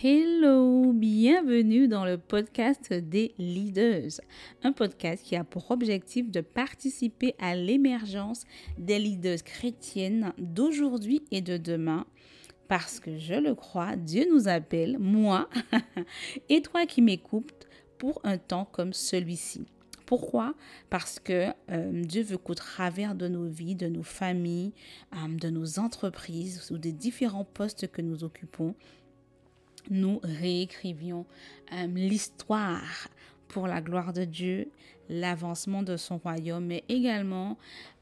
Hello, bienvenue dans le podcast des leaders, un podcast qui a pour objectif de participer à l'émergence des leaders chrétiennes d'aujourd'hui et de demain. Parce que je le crois, Dieu nous appelle, moi et toi qui m'écoutes, pour un temps comme celui-ci. Pourquoi? Parce que euh, Dieu veut qu'au travers de nos vies, de nos familles, euh, de nos entreprises ou des différents postes que nous occupons, nous réécrivions euh, l'histoire pour la gloire de Dieu, l'avancement de son royaume, mais également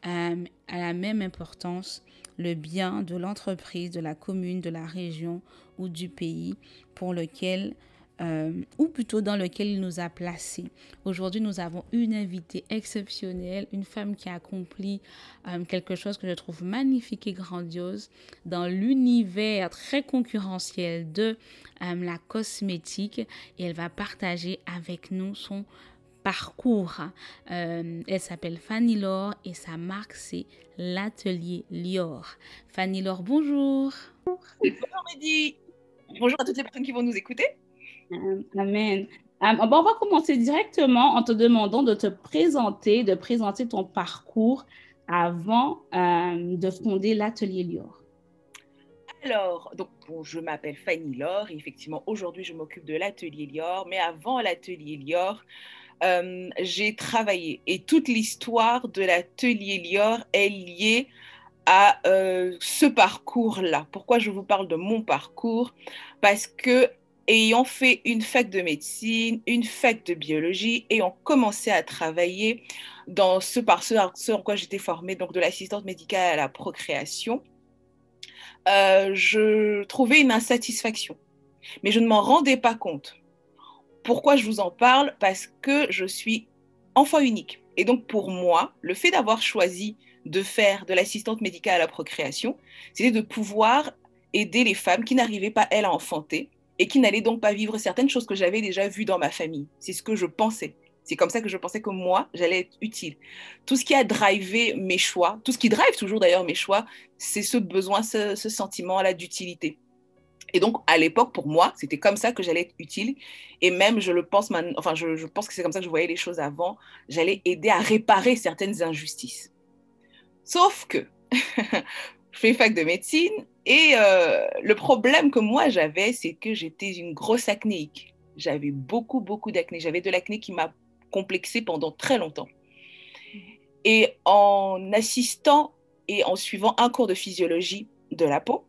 euh, à la même importance le bien de l'entreprise, de la commune, de la région ou du pays pour lequel euh, ou plutôt dans lequel il nous a placés. Aujourd'hui, nous avons une invitée exceptionnelle, une femme qui a accompli euh, quelque chose que je trouve magnifique et grandiose dans l'univers très concurrentiel de euh, la cosmétique et elle va partager avec nous son parcours. elle s'appelle Fanny Laure et sa marque c'est l'atelier Lior. Fanny Laure, bonjour. Bonjour Mehdi. Bonjour à toutes les personnes qui vont nous écouter. Euh, amen. Euh, on va commencer directement en te demandant de te présenter, de présenter ton parcours avant euh, de fonder l'atelier Lior. Alors, donc, je m'appelle Fanny Laure et effectivement, aujourd'hui, je m'occupe de l'atelier Lior. Mais avant l'atelier Lior, j'ai travaillé et toute l'histoire de l'atelier Lior est liée à ce parcours-là. Pourquoi je vous parle de mon parcours? Parce que ayant fait une fac de médecine, une fac de biologie, et ont commencé à travailler dans ce par ce, en quoi j'étais formée, donc de l'assistante médicale à la procréation, euh, je trouvais une insatisfaction. Mais je ne m'en rendais pas compte. Pourquoi je vous en parle? Parce que je suis enfant unique. Et donc pour moi, le fait d'avoir choisi de faire de l'assistante médicale à la procréation, c'était de pouvoir aider les femmes qui n'arrivaient pas, elles, à enfanter, et qui n'allait donc pas vivre certaines choses que j'avais déjà vues dans ma famille. C'est ce que je pensais. C'est comme ça que je pensais que moi, j'allais être utile. Tout ce qui a drivé mes choix, tout ce qui drive toujours d'ailleurs mes choix, c'est ce besoin, ce, sentiment-là d'utilité. Et donc, à l'époque, pour moi, c'était comme ça que j'allais être utile. Et même, je le pense enfin, je pense que c'est comme ça que je voyais les choses avant. J'allais aider à réparer certaines injustices. Sauf que je fais fac de médecine et euh, le problème que moi j'avais, c'est que j'étais une grosse acnéique. J'avais beaucoup, beaucoup d'acné. J'avais de l'acné qui m'a complexée pendant très longtemps. Et en assistant et en suivant un cours de physiologie de la peau,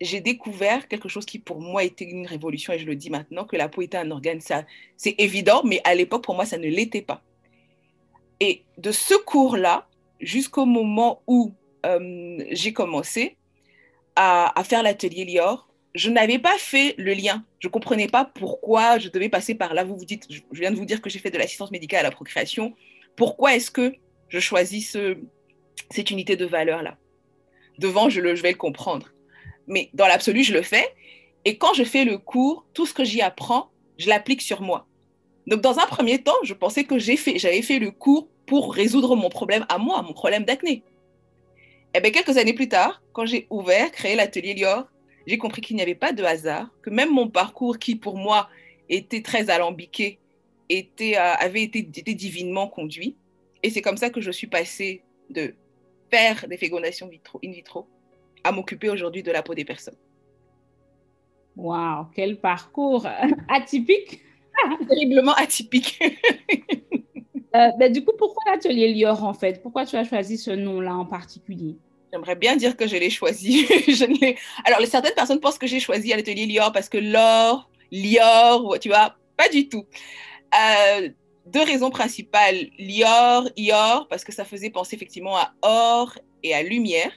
j'ai découvert quelque chose qui pour moi était une révolution et je le dis maintenant que la peau était un organe. Ça, c'est évident, mais à l'époque pour moi ça ne l'était pas. Et de ce cours-là jusqu'au moment où euh, j'ai commencé à, faire l'atelier Lior, je n'avais pas fait le lien. Je ne comprenais pas pourquoi je devais passer par là. Vous vous dites, je viens de vous dire que j'ai fait de l'assistance médicale à la procréation. Pourquoi est-ce que je choisis ce, cette unité de valeur-là? Devant, je, le, vais le comprendre. Mais dans l'absolu, je le fais. Et quand je fais le cours, tout ce que j'y apprends, je l'applique sur moi. Donc, dans un premier temps, je pensais que j'avais fait le cours pour résoudre mon problème à moi, mon problème d'acné. Et eh bien, quelques années plus tard, quand j'ai ouvert, créé l'atelier Lior, j'ai compris qu'il n'y avait pas de hasard, que même mon parcours, qui pour moi était très alambiqué, était, euh, avait été, divinement conduit. Et c'est comme ça que je suis passée de faire des fécondations vitro, in vitro à m'occuper aujourd'hui de la peau des personnes. Waouh, quel parcours atypique Terriblement atypique. Euh, ben, du coup, pourquoi l'atelier Lior en fait? Pourquoi tu as choisi ce nom-là en particulier? J'aimerais bien dire que je l'ai choisi. Alors, certaines personnes pensent que j'ai choisi l'atelier Lior parce que l'or, Lior, tu vois, pas du tout. Euh, deux raisons principales. Lior, Ior, parce que ça faisait penser effectivement à or et à lumière.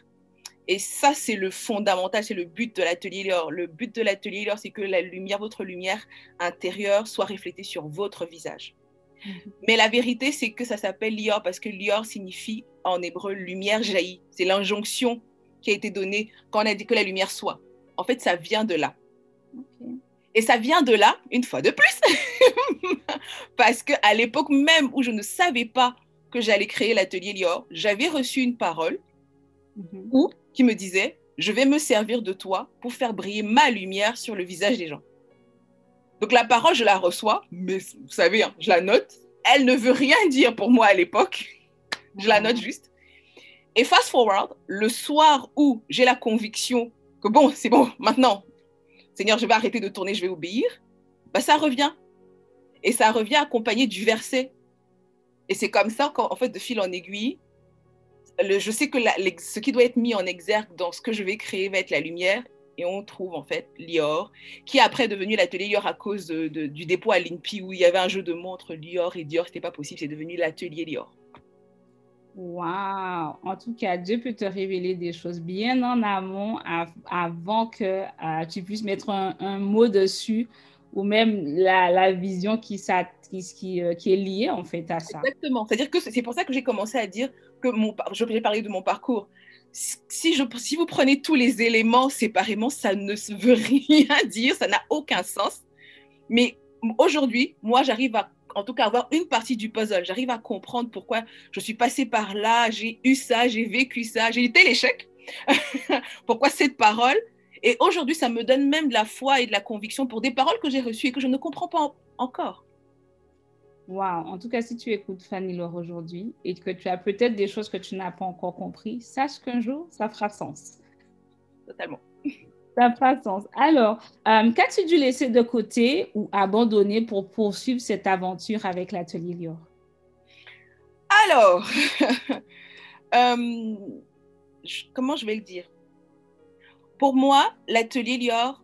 Et ça, c'est le fondamental, c'est le but de l'atelier Lior. Le but de l'atelier Lior, c'est que la lumière, votre lumière intérieure soit reflétée sur votre visage. Mais la vérité, c'est que ça s'appelle Lior parce que Lior signifie en hébreu lumière jaillit. C'est l'injonction qui a été donnée quand on a dit que la lumière soit. En fait, ça vient de là. Et ça vient de là, une fois de plus, parce qu'à l'époque même où je ne savais pas que j'allais créer l'atelier Lior, j'avais reçu une parole mhm. qui me disait, je vais me servir de toi pour faire briller ma lumière sur le visage des gens. Donc la parole, je la reçois, mais vous savez, hein, je la note. Elle ne veut rien dire pour moi à l'époque. Je la note juste. Et fast forward, le soir où j'ai la conviction que bon, c'est bon, maintenant, Seigneur, je vais arrêter de tourner, je vais obéir, bah, ça revient. Et ça revient accompagné du verset. Et c'est comme ça qu'en fait, de fil en aiguille, le, je sais que ce qui doit être mis en exergue dans ce que je vais créer va être la lumière. Et on trouve en fait Lior, qui est après devenu l'atelier Lior à cause du dépôt à l'INPI où il y avait un jeu de mots entre Lior et Dior. C'était pas possible, c'est devenu l'atelier Lior. Wow! En tout cas, Dieu peut te révéler des choses bien en amont avant que euh, tu puisses mettre un, mot dessus ou même la, vision qui, qui, euh, qui, est liée en fait à ça. Exactement. C'est-à-dire que c'est pour ça que j'ai commencé à dire que mon, j'ai parlé de mon parcours. Si, je, si vous prenez tous les éléments séparément, ça ne veut rien dire, ça n'a aucun sens. Mais aujourd'hui, moi, j'arrive à en tout cas avoir une partie du puzzle. J'arrive à comprendre pourquoi je suis passée par là, j'ai eu ça, j'ai vécu ça, j'ai été l'échec. pourquoi cette parole? Et aujourd'hui, ça me donne même de la foi et de la conviction pour des paroles que j'ai reçues et que je ne comprends pas encore. Wow. En tout cas, si tu écoutes Fanny Laure aujourd'hui et que tu as peut-être des choses que tu n'as pas encore compris, sache qu'un jour, ça fera sens. Totalement. Ça n'a sens. Alors, euh, qu'as-tu dû laisser de côté ou abandonner pour poursuivre cette aventure avec l'atelier Lior? Alors, euh, comment je vais le dire? Pour moi, l'atelier Lior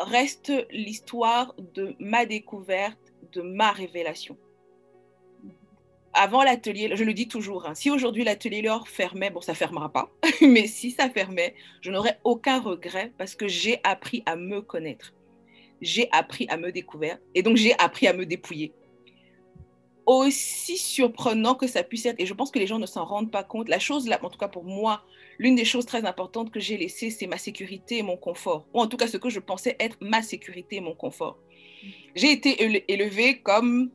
reste l'histoire de ma découverte, de ma révélation avant l'atelier, je le dis toujours, hein, si aujourd'hui l'atelier L'Or fermait, bon, ça fermera pas, mais si ça fermait, je n'aurais aucun regret parce que j'ai appris à me connaître. J'ai appris à me découvrir et donc j'ai appris à me dépouiller. Aussi surprenant que ça puisse être, et je pense que les gens ne s'en rendent pas compte, la chose, là, en tout cas pour moi, l'une des choses très importantes que j'ai laissées, c'est ma sécurité et mon confort, ou en tout cas ce que je pensais être ma sécurité et mon confort. J'ai été élevée comme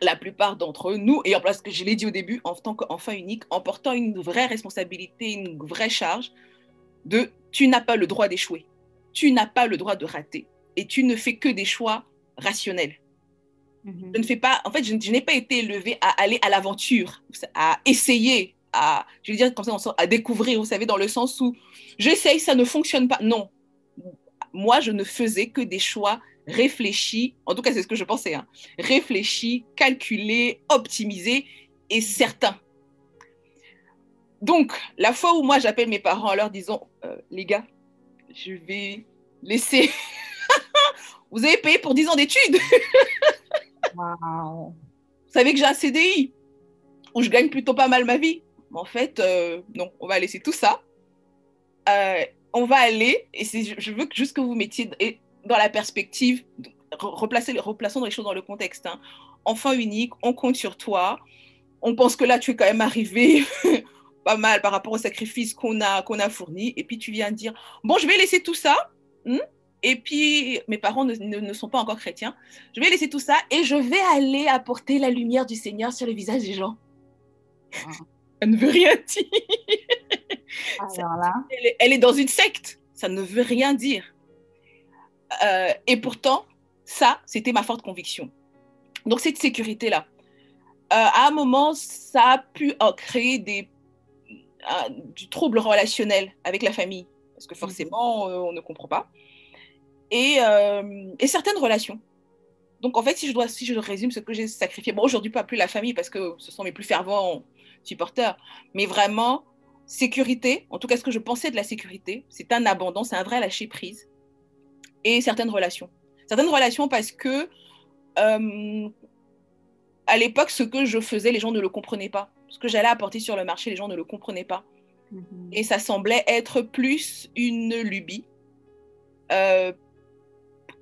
la plupart d'entre nous, et en place que je l'ai dit au début, en tant qu'enfant unique, en portant une vraie responsabilité, une vraie charge de tu n'as pas le droit d'échouer, tu n'as pas le droit de rater, et tu ne fais que des choix rationnels. Mhm. Je ne fais pas, en fait, je, n'ai pas été élevée à aller à l'aventure, à essayer, à, je veux dire comme ça, à découvrir, vous savez, dans le sens où j'essaye, ça ne fonctionne pas. Non, moi, je ne faisais que des choix réfléchi, en tout cas c'est ce que je pensais, hein, réfléchi, calculé, optimisé et certain. Donc, la fois où moi j'appelle mes parents en leur disant, euh, les gars, je vais laisser... Vous avez payé pour 10 ans d'études. Vous savez que j'ai un CDI où je gagne plutôt pas mal ma vie. En fait, euh, non, on va laisser tout ça. Euh, on va aller, et je veux juste que vous mettiez, dans la perspective, replacer, replaçons les choses dans le contexte. Hein. Enfant unique, on compte sur toi. On pense que là, tu es quand même arrivé pas mal par rapport au sacrifice qu'on a, qu'on a fourni. Et puis tu viens dire, bon, je vais laisser tout ça. Hmm, et puis, mes parents ne, ne, sont pas encore chrétiens. Je vais laisser tout ça et je vais aller apporter la lumière du Seigneur sur le visage des gens. Ah. Elle ne veut rien dire. elle est dans une secte. Ça ne veut rien dire. Euh, et pourtant, ça, c'était ma forte conviction. Donc, cette sécurité-là, euh, à un moment, ça a pu créer des, du trouble relationnel avec la famille, parce que forcément, euh, on ne comprend pas. Et, et, certaines relations. Donc, en fait, si je, dois, si je résume ce que j'ai sacrifié, bon, aujourd'hui, pas plus la famille, parce que ce sont mes plus fervents supporters, mais vraiment, sécurité, en tout cas, ce que je pensais de la sécurité, c'est un abandon, c'est un vrai lâcher-prise et certaines relations. Certaines relations parce que euh, à l'époque, ce que je faisais, les gens ne le comprenaient pas. Ce que j'allais apporter sur le marché, les gens ne le comprenaient pas. Mhm. Et ça semblait être plus une lubie euh,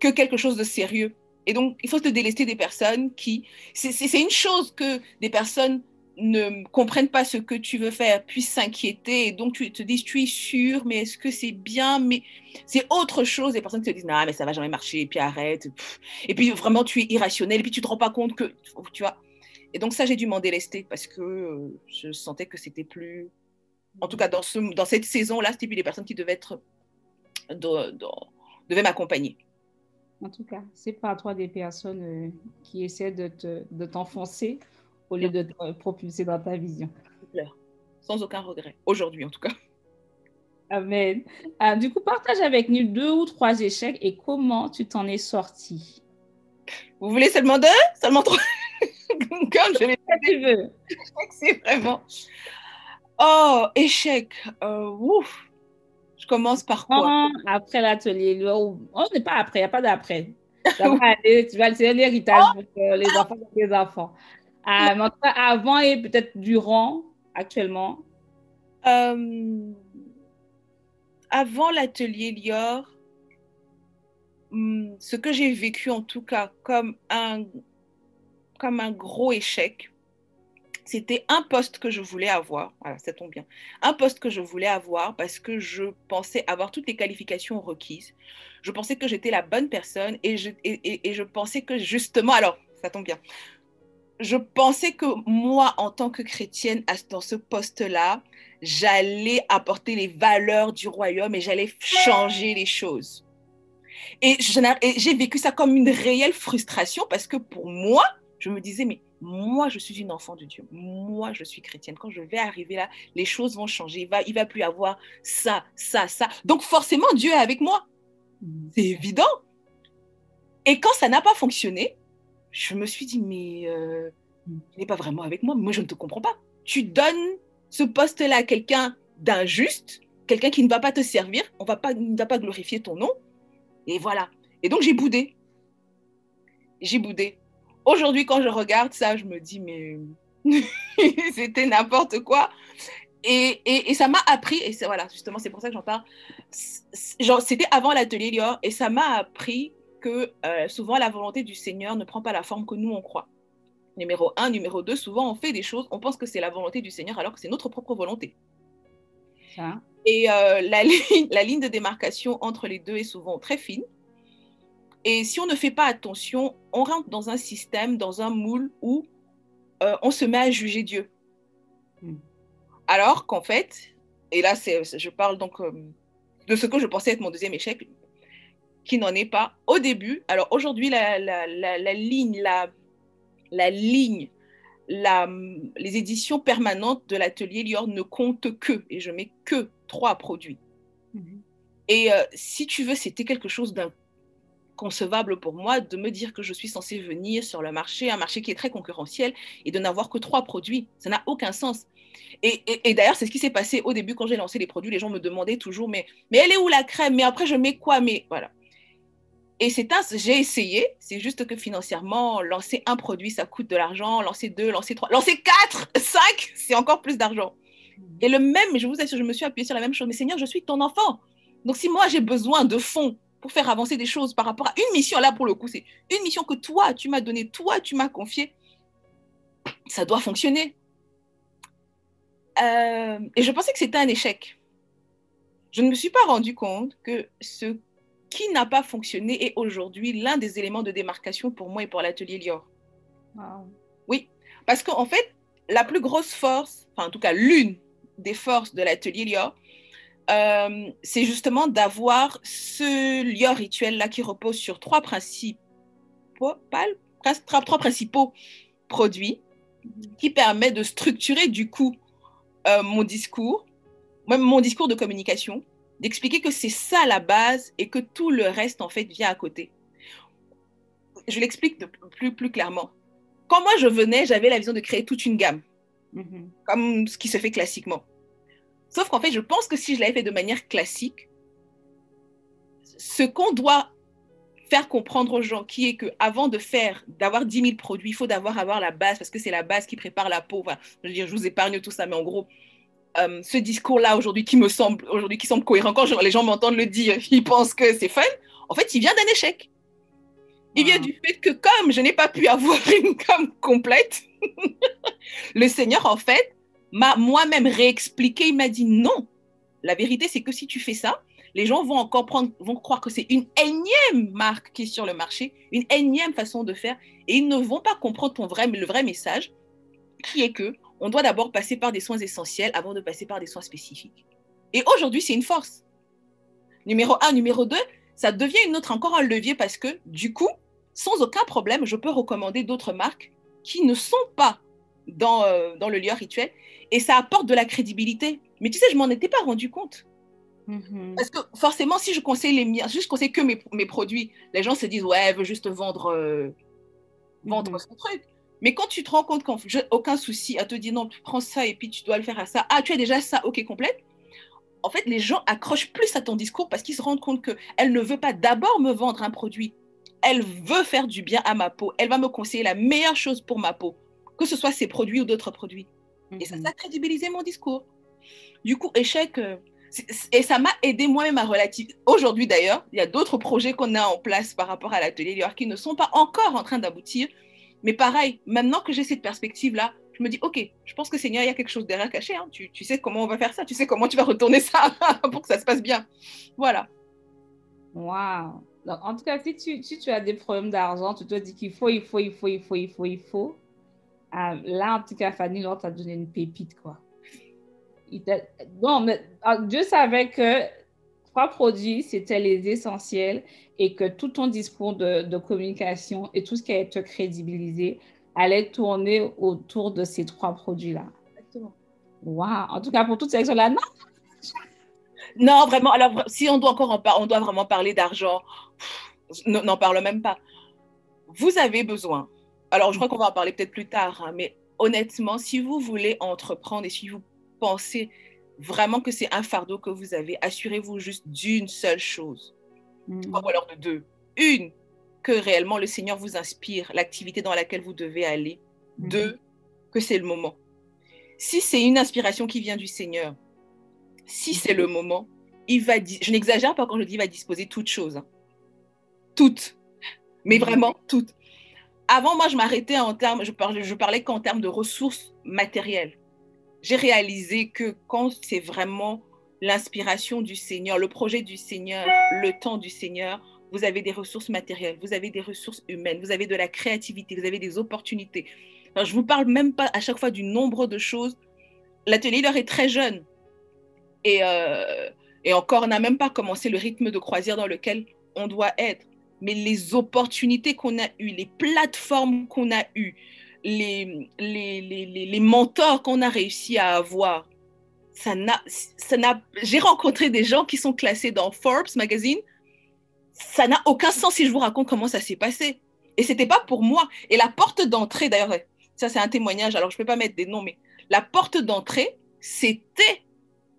que quelque chose de sérieux. Et donc, il faut se délester des personnes qui... C'est une chose que des personnes ne comprennent pas ce que tu veux faire, puissent s'inquiéter, et donc tu te dis, tu es sûr, mais est-ce que c'est bien? Mais c'est autre chose. Les personnes qui te disent, non, mais ça va jamais marcher, et puis arrête. Et puis vraiment, tu es irrationnel, et puis tu te rends pas compte que, tu vois. Et donc ça, j'ai dû m'en délester parce que euh, je sentais que c'était plus, en tout cas dans, ce, dans cette saison-là, c'était plus les personnes qui devaient être, devaient m'accompagner. En tout cas, c'est pas toi des personnes euh, qui essaient de t'enfoncer au lieu de te propulser dans ta vision. Sans aucun regret, aujourd'hui en tout cas. Amen. Ah, du coup, partage avec nous deux ou trois échecs et comment tu t'en es sorti. Vous voulez seulement deux? Seulement trois? Comme je l'ai dit. C'est vraiment. Oh, échec. Euh, ouf. Je commence par quoi? Après l'atelier. Oh, n'est pas après, il n'y a pas d'après. Tu vas c'est un héritage pour euh, les enfants de tes enfants. Euh, avant et peut-être durant, actuellement. Euh, avant l'atelier Lior, hmm, ce que j'ai vécu en tout cas comme un, comme un gros échec, c'était un poste que je voulais avoir. Voilà, ça tombe bien. Un poste que je voulais avoir parce que je pensais avoir toutes les qualifications requises. Je pensais que j'étais la bonne personne et je, et, et je pensais que justement, alors, ça tombe bien. Je pensais que moi, en tant que chrétienne, dans ce poste-là, j'allais apporter les valeurs du royaume et j'allais changer les choses. Et j'ai vécu ça comme une réelle frustration parce que pour moi, je me disais, mais moi, je suis une enfant de Dieu. Moi, je suis chrétienne. Quand je vais arriver là, les choses vont changer. Il va, il va plus avoir ça, ça, ça. Donc, forcément, Dieu est avec moi. C'est évident. Et quand ça n'a pas fonctionné, je me suis dit, mais euh, il n'est pas vraiment avec moi. Moi, je ne te comprends pas. Tu donnes ce poste-là à quelqu'un d'injuste, quelqu'un qui ne va pas te servir, on va pas, ne va pas glorifier ton nom. Et voilà. Et donc, j'ai boudé. J'ai boudé. Aujourd'hui, quand je regarde ça, je me dis, mais c'était n'importe quoi. Et, et, ça m'a appris, et voilà, justement, c'est pour ça que j'en parle. C'était avant l'atelier Lior, et ça m'a appris que euh, souvent la volonté du Seigneur ne prend pas la forme que nous on croit. Numéro un, numéro deux, souvent on fait des choses, on pense que c'est la volonté du Seigneur alors que c'est notre propre volonté. Et euh, la, ligne, la ligne de démarcation entre les deux est souvent très fine. Et si on ne fait pas attention, on rentre dans un système, dans un moule où euh, on se met à juger Dieu. Hmm. Alors qu'en fait, et là, je parle donc euh, de ce que je pensais être mon deuxième échec, qui n'en est pas au début. Alors aujourd'hui, la, la, la, ligne, la, la ligne, la, les éditions permanentes de l'atelier Lior ne comptent que, et je mets que trois produits. Mhm. Et euh, si tu veux, c'était quelque chose d'inconcevable pour moi de me dire que je suis censée venir sur le marché, un marché qui est très concurrentiel, et de n'avoir que trois produits. Ça n'a aucun sens. Et, et, d'ailleurs, c'est ce qui s'est passé au début quand j'ai lancé les produits. Les gens me demandaient toujours, mais, mais elle est où la crème? Mais après, je mets quoi? Mais voilà. Et c'est un, j'ai essayé, c'est juste que financièrement, lancer un produit, ça coûte de l'argent, lancer deux, lancer trois, lancer quatre, cinq, c'est encore plus d'argent. Et le même, je vous assure, je me suis appuyée sur la même chose, mais Seigneur, je suis ton enfant. Donc si moi j'ai besoin de fonds pour faire avancer des choses par rapport à une mission, là pour le coup, c'est une mission que toi, tu m'as donnée, toi, tu m'as confiée, ça doit fonctionner. Euh, et je pensais que c'était un échec. Je ne me suis pas rendu compte que ce qui n'a pas fonctionné est aujourd'hui l'un des éléments de démarcation pour moi et pour l'atelier Lior. Oui, parce qu'en fait, la plus grosse force, enfin en tout cas l'une des forces de l'atelier Lior, euh, c'est justement d'avoir ce Lior rituel-là qui repose sur trois principes, trois principaux produits mhm. qui permettent de structurer du coup euh, mon discours, même mon discours de communication, d'expliquer que c'est ça la base et que tout le reste, en fait, vient à côté. Je l'explique plus, plus clairement. Quand moi, je venais, j'avais la vision de créer toute une gamme, mm-hmm. comme ce qui se fait classiquement. Sauf qu'en fait, je pense que si je l'avais fait de manière classique, ce qu'on doit faire comprendre aux gens, qui est que avant de faire, d'avoir 10 000 produits, il faut d'avoir avoir la base, parce que c'est la base qui prépare la peau. je veux dire, je vous épargne tout ça, mais en gros, euh, ce discours-là aujourd'hui qui me semble aujourd'hui qui semble cohérent quand les gens m'entendent le dire, ils pensent que c'est fun. En fait, il vient d'un échec. Il vient du fait que comme je n'ai pas pu avoir une gamme complète, le Seigneur en fait m'a moi-même réexpliqué. Il m'a dit non. La vérité, c'est que si tu fais ça, les gens vont encore prendre, vont croire que c'est une énième marque qui est sur le marché, une énième façon de faire, et ils ne vont pas comprendre ton vrai, le vrai message, qui est que on doit d'abord passer par des soins essentiels avant de passer par des soins spécifiques. Et aujourd'hui, c'est une force. Numéro un. Numéro deux, ça devient une autre encore un levier parce que du coup, sans aucun problème, je peux recommander d'autres marques qui ne sont pas dans, euh, dans le lieu rituel et ça apporte de la crédibilité. Mais tu sais, je m'en étais pas rendu compte. Mm-hmm. Parce que forcément, si je conseille les miens, si je conseille que mes, mes, produits, les gens se disent ouais, elle veut juste vendre, euh, vendre mm-hmm. son truc. Mais quand tu te rends compte qu'en aucun souci à te dire non, tu prends ça et puis tu dois le faire à ça. Ah, tu as déjà ça, ok, complète. En fait, les gens accrochent plus à ton discours parce qu'ils se rendent compte qu'elle ne veut pas d'abord me vendre un produit. Elle veut faire du bien à ma peau. Elle va me conseiller la meilleure chose pour ma peau, que ce soit ses produits ou d'autres produits. Et ça, ça a crédibilisé mon discours. Du coup, échec. Euh, et ça m'a aidé moi-même à relativiser. Aujourd'hui d'ailleurs, il y a d'autres projets qu'on a en place par rapport à l'atelier qui ne sont pas encore en train d'aboutir, mais pareil, maintenant que j'ai cette perspective-là, je me dis, OK, je pense que Seigneur, il y a quelque chose derrière caché. Hein. Tu, tu, sais comment on va faire ça. Tu sais comment tu vas retourner ça pour que ça se passe bien. Voilà. Waouh. en tout cas, si tu, tu as des problèmes d'argent, tu te dis qu'il faut, il faut, il faut, il faut, il faut, il faut. Euh, là, en tout cas, Fanny, là, t'a donné une pépite, quoi. Non, mais ah, Dieu savait que trois produits, c'était les essentiels et que tout ton discours de, communication et tout ce qui allait te crédibiliser allait tourner autour de ces trois produits-là. Exactement. Wow. En tout cas, pour toutes ces actions-là, non. Non, vraiment. Alors, si on doit encore en parler, on doit vraiment parler d'argent. N'en parle même pas. Vous avez besoin. Alors, je crois qu'on va en parler peut-être plus tard, hein, mais honnêtement, si vous voulez entreprendre et si vous pensez vraiment que c'est un fardeau que vous avez, assurez-vous juste d'une seule chose Mm. ou alors de deux. Une, que réellement le Seigneur vous inspire, l'activité dans laquelle vous devez aller. Mm. Deux, que c'est le moment. Si c'est une inspiration qui vient du Seigneur, si c'est le moment, il va, je n'exagère pas quand je dis il va disposer toutes choses. Hein. Toutes. Mais mm. vraiment toutes. Avant, moi, je m'arrêtais en termes, je parlais, je parlais qu'en termes de ressources matérielles. J'ai réalisé que quand c'est vraiment l'inspiration du Seigneur, le projet du Seigneur, le temps du Seigneur, vous avez des ressources matérielles, vous avez des ressources humaines, vous avez de la créativité, vous avez des opportunités. je ne vous parle même pas à chaque fois du nombre de choses. L'atelier leur est très jeune. Et, euh, et encore, n'a même pas commencé le rythme de croisière dans lequel on doit être. Mais les opportunités qu'on a eues, les plateformes qu'on a eues, les, les, les, les mentors qu'on a réussi à avoir, ça n'a, ça n'a, j'ai rencontré des gens qui sont classés dans Forbes magazine. Ça n'a aucun sens si je vous raconte comment ça s'est passé. Et c'était pas pour moi. Et la porte d'entrée, d'ailleurs, ça c'est un témoignage. Alors je peux pas mettre des noms, mais la porte d'entrée, c'était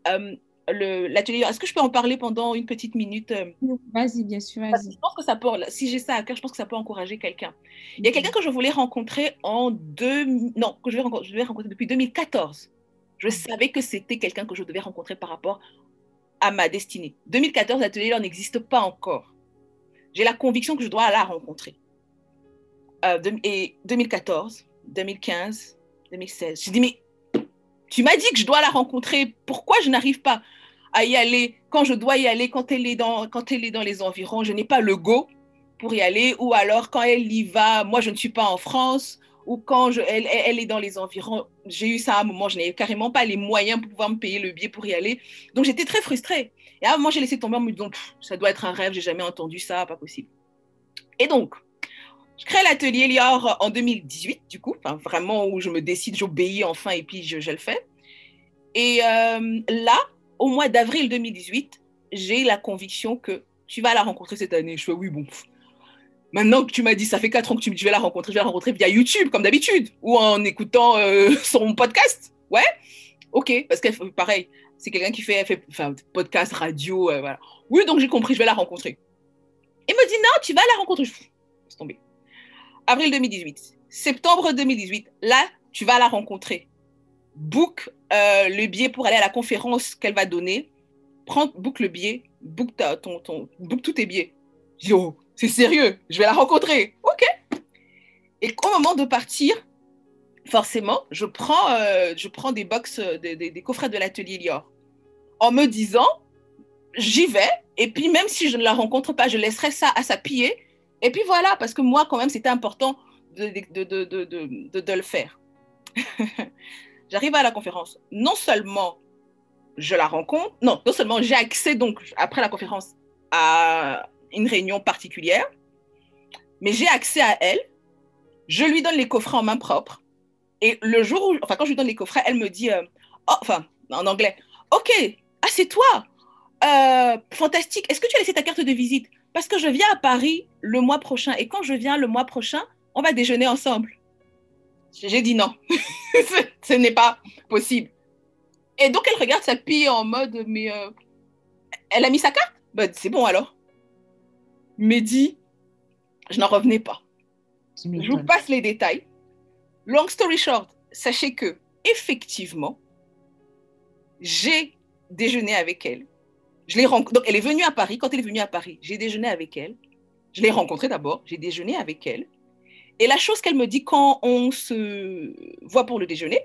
euh, l'atelier. Est-ce que je peux en parler pendant une petite minute euh? Vas-y, bien sûr, vas-y. Je pense que ça peut, si j'ai ça à cœur, je pense que ça peut encourager quelqu'un. Il y a quelqu'un que je voulais rencontrer en deux, non, que je vais rencontrer, je vais rencontrer depuis 2014. Je savais que c'était quelqu'un que je devais rencontrer par rapport à ma destinée. 2014, l'atelier n'existe pas encore. J'ai la conviction que je dois la rencontrer. Euh, et 2014, 2015, 2016, je dis mais tu m'as dit que je dois la rencontrer. Pourquoi je n'arrive pas? À y aller quand je dois y aller, quand elle est dans, quand elle est dans les environs Je n'ai pas le go pour y aller. Ou alors quand elle y va, moi je ne suis pas en France ou quand je, elle, elle, est dans les environs, j'ai eu ça à un moment, je n'avais carrément pas les moyens pour pouvoir me payer le billet pour y aller. Donc j'étais très frustrée. Et à un moment, j'ai laissé tomber en me disant, ça doit être un rêve, j'ai jamais entendu ça, pas possible. Et donc, je crée l'atelier Lior en 2018, du coup, vraiment où je me décide, j'obéis enfin et puis je, je le fais. Et euh, là, au mois d'avril 2018, j'ai la conviction que tu vas la rencontrer cette année. Je fais oui, bon, Maintenant que tu m'as dit, ça fait quatre ans que tu, me la rencontrer, je vais la rencontrer via YouTube, comme d'habitude, ou en écoutant euh, son podcast. Ouais, ok, parce que pareil, c'est quelqu'un qui fait, fait enfin, podcast, radio, euh, voilà. Oui, donc j'ai compris, je vais la rencontrer. Il me dit, non, tu vas la rencontrer. Je laisse tomber. Avril 2018. Septembre 2018. Là, tu vas la rencontrer. Book euh, le billet pour aller à la conférence qu'elle va donner. Prends, book le billet, book, ton, ton, book tous tes billets. Je dis, oh, c'est sérieux, je vais la rencontrer. Ok. Et au moment de partir, forcément, je prends, euh, je prends des box, euh, des, des, coffrets de l'atelier Lior, en me disant, j'y vais, et puis même si je ne la rencontre pas, je laisserai ça à sa pied. Et puis voilà, parce que moi, quand même, c'était important de, de, de, de le faire. J'arrive à la conférence. Non seulement je la rencontre, non, non seulement j'ai accès, donc, après la conférence, à une réunion particulière, mais j'ai accès à elle. Je lui donne les coffrets en main propre. Et le jour où, enfin, quand je lui donne les coffrets, elle me dit, euh, oh, enfin, en anglais, OK, ah, c'est toi. Euh, fantastique. Est-ce que tu as laissé ta carte de visite? Parce que je viens à Paris le mois prochain. Et quand je viens le mois prochain, on va déjeuner ensemble. J'ai dit non. Ce n'est pas possible. Et donc, elle regarde sa pille en mode, mais euh, elle a mis sa carte? Ben, C'est bon alors. Mehdi, je n'en revenais pas. Je vous passe les détails. Long story short, sachez que, effectivement, j'ai déjeuné avec elle. Je l'ai Donc, elle est venue à Paris. Quand elle est venue à Paris, j'ai déjeuné avec elle. Je l'ai rencontrée d'abord. J'ai déjeuné avec elle. Et la chose qu'elle me dit quand on se voit pour le déjeuner,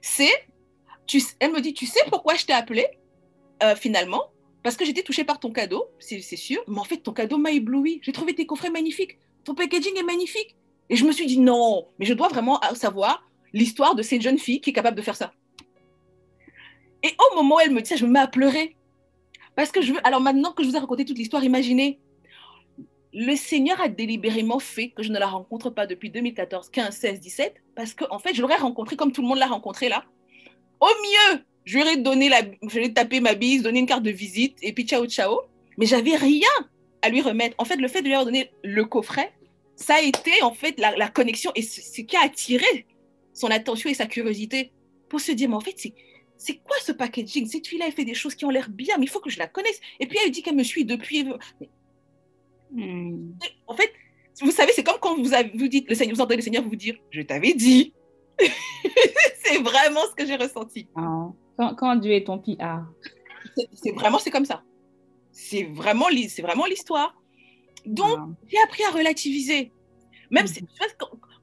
c'est, elle me dit, tu sais pourquoi je t'ai appelé euh, finalement? Parce que j'étais touchée par ton cadeau, c'est sûr. Mais en fait, ton cadeau m'a ébloui. J'ai trouvé tes coffrets magnifiques. Ton packaging est magnifique. Et je me suis dit, non, mais je dois vraiment savoir l'histoire de cette jeune fille qui est capable de faire ça. Et au moment où elle me dit ça, je me mets à pleurer. Parce que je veux. Alors maintenant que je vous ai raconté toute l'histoire, imaginez. Le Seigneur a délibérément fait que je ne la rencontre pas depuis 2014, 15, 16, 17, parce qu'en en fait, je l'aurais rencontrée comme tout le monde l'a rencontrée là. Au mieux, je lui donné je taper ma bise, donné une carte de visite, et puis ciao, ciao. Mais j'avais rien à lui remettre. En fait, le fait de lui avoir donné le coffret, ça a été en fait la, connexion et ce qui a attiré son attention et sa curiosité pour se dire, mais en fait, c'est c'est quoi ce packaging? Cette fille-là, elle fait des choses qui ont l'air bien, mais il faut que je la connaisse. Et puis elle dit qu'elle me suit depuis. Hmm. En fait, vous savez, c'est comme quand vous, avez, vous dites, le Seigneur, vous entendez le Seigneur vous dire, je t'avais dit. c'est vraiment ce que j'ai ressenti. Ah. Quand, Dieu est ton PR. C'est vraiment, c'est comme ça. C'est vraiment, c'est vraiment l'histoire. Donc, ah. j'ai appris à relativiser. Même hmm. si,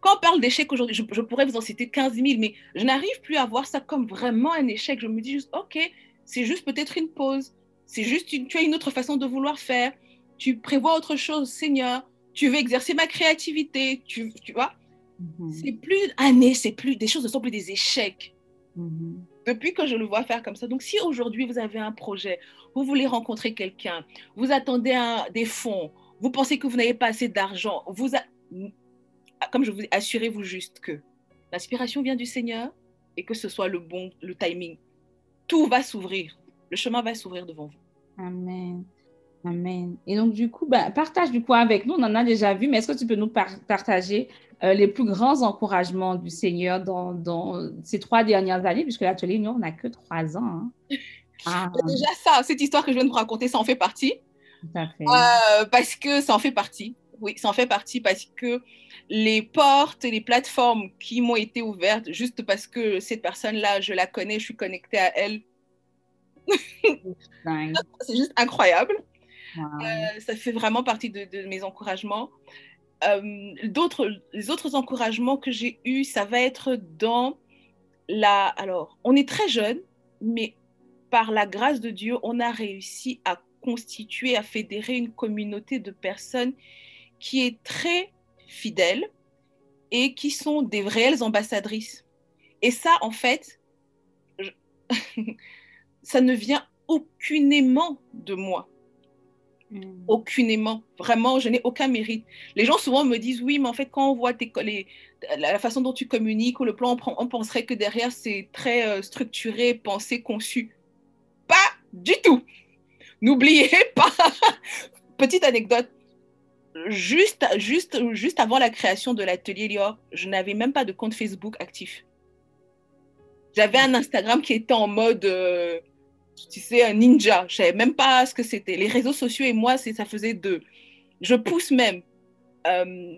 quand on parle d'échec aujourd'hui, je, pourrais vous en citer 15 000, mais je n'arrive plus à voir ça comme vraiment un échec. Je me dis juste, OK, c'est juste peut-être une pause. C'est juste, tu as une autre façon de vouloir faire. Tu prévois autre chose, Seigneur. Tu veux exercer ma créativité. Tu, tu vois? Mm-hmm. C'est plus année, c'est plus des choses ne sont plus des échecs. Mm-hmm. Depuis que je le vois faire comme ça. Donc, si aujourd'hui vous avez un projet, vous voulez rencontrer quelqu'un, vous attendez un, des fonds, vous pensez que vous n'avez pas assez d'argent, vous comme je vous ai assurez-vous juste que l'inspiration vient du Seigneur et que ce soit le bon, le timing. Tout va s'ouvrir. Le chemin va s'ouvrir devant vous. Amen. Amen. Et donc, du coup, ben, partage du coup avec nous. On en a déjà vu, mais est-ce que tu peux nous partager euh, les plus grands encouragements du Seigneur dans, dans ces trois dernières années, puisque l'atelier, nous, on n'a que trois ans. Hein. Ah. Déjà, ça, cette histoire que je viens de vous raconter, ça en fait partie. Fait. Euh, parce que ça en fait partie oui, ça en fait partie parce que les portes et les plateformes qui m'ont été ouvertes, juste parce que cette personne-là, je la connais, je suis connectée à elle, c'est juste incroyable. Euh, ça fait vraiment partie de, mes encouragements. Euh, d'autres, les autres encouragements que j'ai eus, ça va être dans la... Alors, on est très jeune, mais par la grâce de Dieu, on a réussi à constituer, à fédérer une communauté de personnes qui est très fidèle et qui sont des réelles ambassadrices. Et ça, en fait, ça ne vient aucunément de moi. Hmm. Aucunément. Vraiment, je n'ai aucun mérite. Les gens souvent me disent, oui, mais en fait, quand on voit tes, la façon dont tu communiques ou le plan, on, penserait que derrière, c'est très euh, structuré, pensé, conçu. Pas du tout. N'oubliez pas. Petite anecdote juste, juste, juste avant la création de l'atelier Lior, je n'avais même pas de compte Facebook actif. J'avais un Instagram qui était en mode, euh, tu sais, un ninja. Je savais même pas ce que c'était. Les réseaux sociaux et moi, ça faisait deux. Je pousse même. Euh,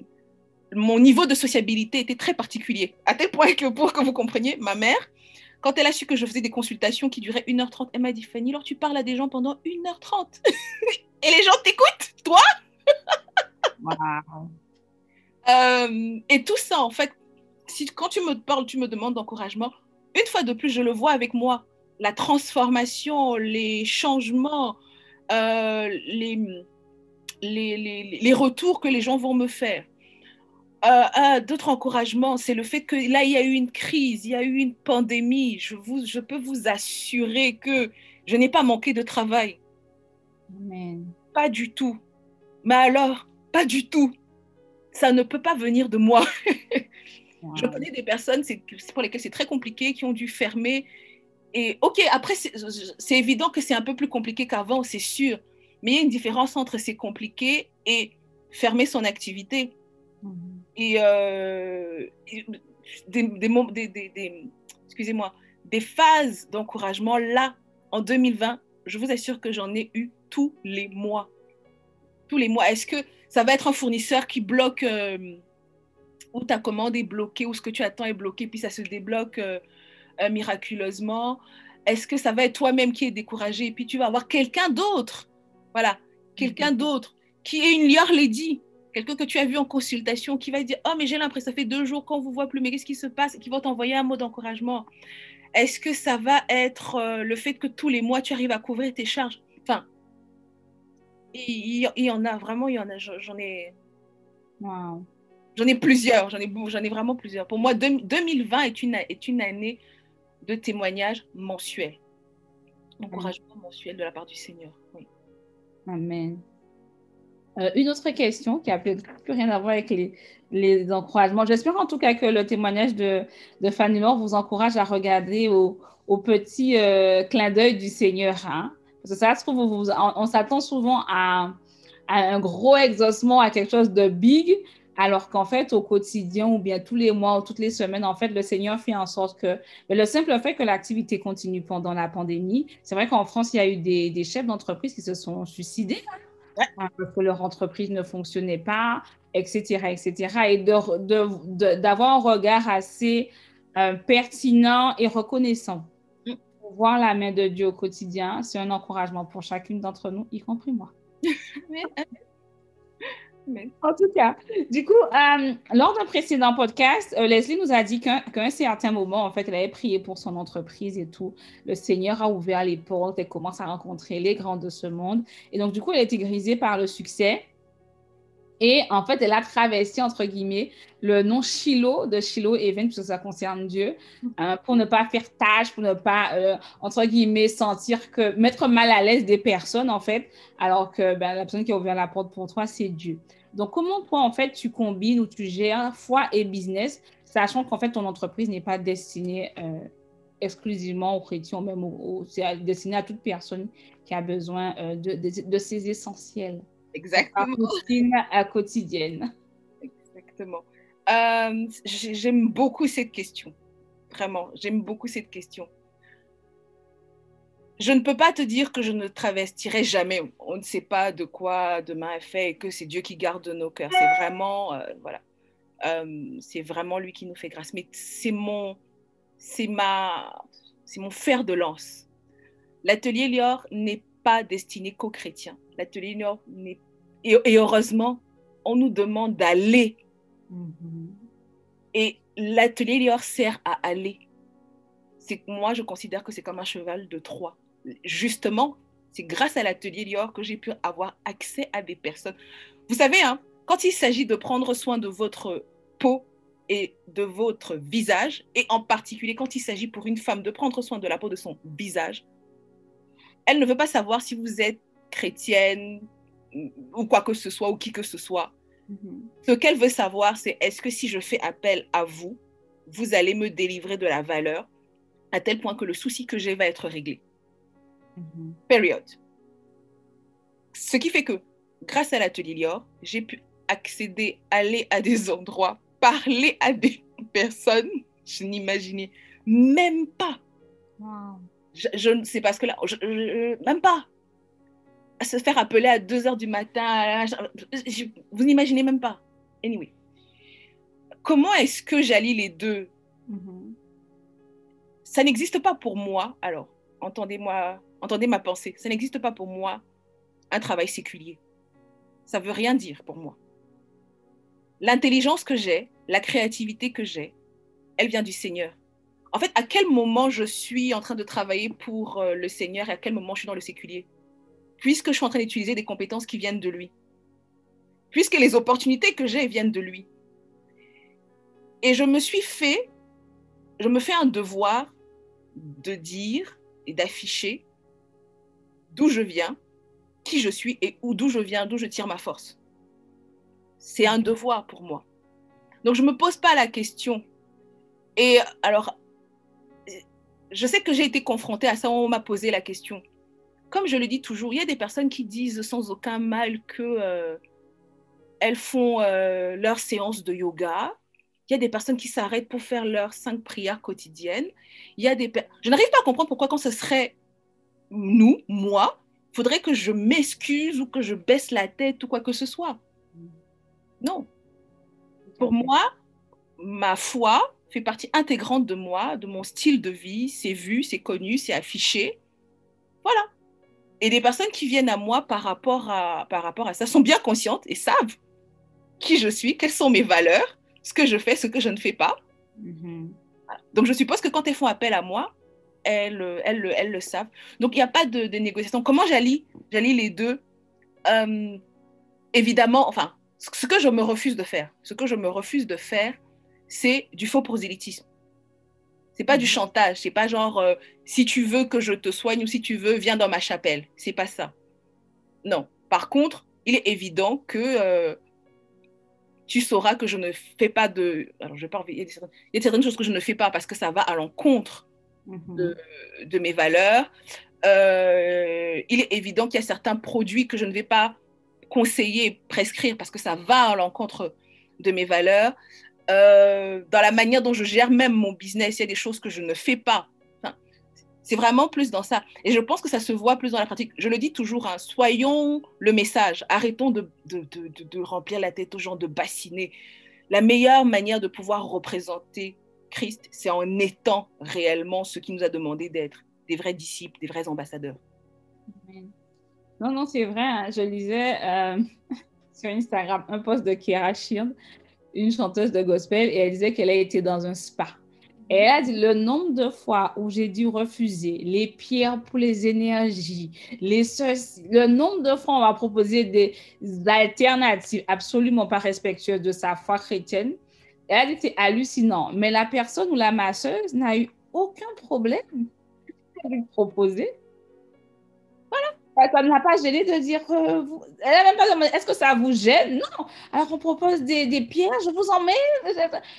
mon niveau de sociabilité était très particulier, à tel point que pour que vous compreniez, ma mère, quand elle a su que je faisais des consultations qui duraient 1h30, elle m'a dit Fanny, alors tu parles à des gens pendant 1h30 et les gens t'écoutent, toi? Euh, et tout ça, en fait, si, quand tu me parles, tu me demandes d'encouragement, une fois de plus, je le vois avec moi. La transformation, les changements, euh, les, les, les, les, retours que les gens vont me faire. Euh, D'autres encouragements, c'est le fait que là, il y a eu une crise, il y a eu une pandémie. Je, vous, je peux vous assurer que je n'ai pas manqué de travail. Pas du tout Mais alors, pas du tout. Ça ne peut pas venir de moi. Je connais des personnes pour lesquelles c'est très compliqué, qui ont dû fermer. Et ok, après, c'est évident que c'est un peu plus compliqué qu'avant, c'est sûr. Mais il y a une différence entre c'est compliqué et fermer son activité. Mhm. Et, euh, des, des, des, excusez-moi, des phases d'encouragement là, en 2020, je vous assure que j'en ai eu tous les mois. Tous les mois. Est-ce que ça va être un fournisseur qui bloque euh, ou ta commande est bloquée ou ce que tu attends est bloqué puis ça se débloque euh, euh, miraculeusement Est-ce que ça va être toi-même qui est découragé? Et puis tu vas avoir quelqu'un d'autre Voilà, quelqu'un mhm. d'autre qui est une lieur lady, quelqu'un que tu as vu en consultation qui va dire Oh, mais j'ai l'impression, ça fait deux jours qu'on vous voit plus, mais qu'est-ce qui se passe? Qui va t'envoyer un mot d'encouragement. Est-ce que ça va être euh, le fait que tous les mois tu arrives à couvrir tes charges? Enfin, il, y en a vraiment, il y en a, j'en ai. J'en ai plusieurs, j'en ai, j'en ai vraiment plusieurs. Pour moi, 2020 est une, est une année de témoignages mensuels. Encouragement mensuel de la part du Seigneur. Amen. Euh, une autre question qui n'a plus, rien à voir avec les, les encouragements. J'espère en tout cas que le témoignage de, de Fanny Laure vous encourage à regarder au, au petit euh, clin d'œil du Seigneur. Hein? Parce que ça se trouve, on, on s'attend souvent à, à, un gros exaucement, à quelque chose de big, alors qu'en fait, au quotidien ou bien tous les mois ou toutes les semaines, en fait, le Seigneur fait en sorte que le simple fait que l'activité continue pendant la pandémie, c'est vrai qu'en France, il y a eu des, des chefs d'entreprise qui se sont suicidés parce que leur entreprise ne fonctionnait pas, etc., etc. Et d'avoir de, de, un regard assez euh, pertinent et reconnaissant. Mm. voir la main de Dieu au quotidien, c'est un encouragement pour chacune d'entre nous, y compris moi. En tout cas, du coup, euh, lors d'un précédent podcast, euh, Leslie nous a dit qu'à un certain moment, en fait, elle avait prié pour son entreprise et tout. Le Seigneur a ouvert les portes, elle commence à rencontrer les grands de ce monde. Et donc, du coup, elle a été grisée par le succès. Et en fait, elle a traversé, entre guillemets, le nom Shiloh de Shiloh Event, puisque ça concerne Dieu, mm. hein, pour ne pas faire tâche, pour ne pas, euh, entre guillemets, sentir que, mettre mal à l'aise des personnes, en fait, alors que ben, la personne qui a ouvert la porte pour toi, c'est Dieu. Donc, comment toi, en fait, tu combines ou tu gères foi et business, sachant qu'en fait, ton entreprise n'est pas destinée euh, exclusivement aux chrétiens, même c'est destiné à toute personne qui a besoin euh, de, de, ces essentiels? Exactement. À quotidienne. Exactement. Euh, j'aime beaucoup cette question. Vraiment, j'aime beaucoup cette question. Je ne peux pas te dire que je ne travestirai jamais. On ne sait pas de quoi demain est fait et que c'est Dieu qui garde nos cœurs. C'est vraiment, euh, voilà, euh, c'est vraiment lui qui nous fait grâce. Mais c'est mon, c'est ma, c'est mon fer de lance. L'atelier Lior n'est pas destiné qu'aux chrétiens. L'atelier Lior n'est et, heureusement, on nous demande d'aller. Mm-hmm. Et l'atelier Lior sert à aller. C'est moi, je considère que c'est comme un cheval de Troie. Justement, c'est grâce à l'atelier Lior que j'ai pu avoir accès à des personnes. Vous savez, hein, quand il s'agit de prendre soin de votre peau et de votre visage, et en particulier quand il s'agit pour une femme de prendre soin de la peau de son visage, elle ne veut pas savoir si vous êtes chrétienne, ou quoi que ce soit, ou qui que ce soit. Mm-hmm. Ce qu'elle veut savoir, c'est est-ce que si je fais appel à vous, vous allez me délivrer de la valeur à tel point que le souci que j'ai va être réglé. Mm-hmm. Période. Ce qui fait que, grâce à l'atelier Lior, j'ai pu accéder, aller à des endroits, parler à des personnes, je n'imaginais même pas. Je, ne sais pas ce que là, même pas se faire appeler à 2 heures du matin. vous n'imaginez même pas. Anyway. Comment est-ce que j'allie les deux? Mm-hmm. Ça n'existe pas pour moi, alors, entendez-moi, entendez ma pensée, ça n'existe pas pour moi un travail séculier. Ça veut rien dire pour moi. L'intelligence que j'ai, la créativité que j'ai, elle vient du Seigneur. En fait, à quel moment je suis en train de travailler pour euh, le Seigneur et à quel moment je suis dans le séculier? Puisque je suis en train d'utiliser des compétences qui viennent de lui, puisque les opportunités que j'ai viennent de lui. Et je me suis fait, je me fais un devoir de dire et d'afficher d'où je viens qui je suis et d'où je viens, d'où je tire ma force. C'est un devoir pour moi. Donc, je ne me pose pas la question. Et alors, je sais que j'ai été confrontée à ça, on m'a posé la question. Comme je le dis toujours, il y a des personnes qui disent sans aucun mal que euh, elles font euh, leur séance de yoga. Il y a des personnes qui s'arrêtent pour faire leurs cinq prières quotidiennes. Il y a des je n'arrive pas à comprendre pourquoi quand ce serait nous, moi, il faudrait que je m'excuse ou que je baisse la tête ou quoi que ce soit. Non. Pour moi, ma foi fait partie intégrante de moi, de mon style de vie. C'est vu, c'est connu, c'est affiché. Voilà. Et les personnes qui viennent à moi par rapport à, par rapport à ça sont bien conscientes et savent qui je suis, quelles sont mes valeurs, ce que je fais, ce que je ne fais pas. Mm-hmm. Donc je suppose que quand elles font appel à moi, elles, elles, elles le savent. Donc il n'y a pas de, de, négociation. Comment j'allie J'allie les deux. Euh, évidemment, enfin, ce que je me refuse de faire, ce que je me refuse de faire, c'est du faux prosélytisme. C'est pas du mhm. chantage, c'est pas genre euh, si tu veux que je te soigne ou si tu veux, viens dans ma chapelle. C'est pas ça. Non. Par contre, il est évident que euh, tu sauras que je ne fais pas de. Alors, je parle. Il y, a certaines, choses que je ne fais pas parce que ça va à l'encontre mhm. de, de, mes valeurs. Euh, il est évident qu'il y a certains produits que je ne vais pas conseiller, prescrire parce que ça va à l'encontre de mes valeurs. Euh, dans la manière dont je gère même mon business, il y a des choses que je ne fais pas. c'est vraiment plus dans ça. Et je pense que ça se voit plus dans la pratique. Je le dis toujours, hein, soyons le message. Arrêtons de, remplir la tête aux gens, de bassiner. La meilleure manière de pouvoir représenter Christ, c'est en étant réellement ce qui nous a demandé d'être, des vrais disciples, des vrais ambassadeurs. Non, non, c'est vrai. Hein. Je lisais euh, sur Instagram un post de Kira Shield une chanteuse de gospel, et elle disait qu'elle a été dans un spa. Elle a dit le nombre de fois où j'ai dû refuser les pierres pour les énergies, les le nombre de fois où on va proposer des alternatives absolument pas respectueuses de sa foi chrétienne. Elle a dit c'est hallucinant. Mais la personne ou la masseuse n'a eu aucun problème à lui proposer ça ne l'a pas gêné de dire. Euh, elle n'a même pas demandé est-ce que ça vous gêne? Non. Alors on propose des, des, pierres, je vous en mets.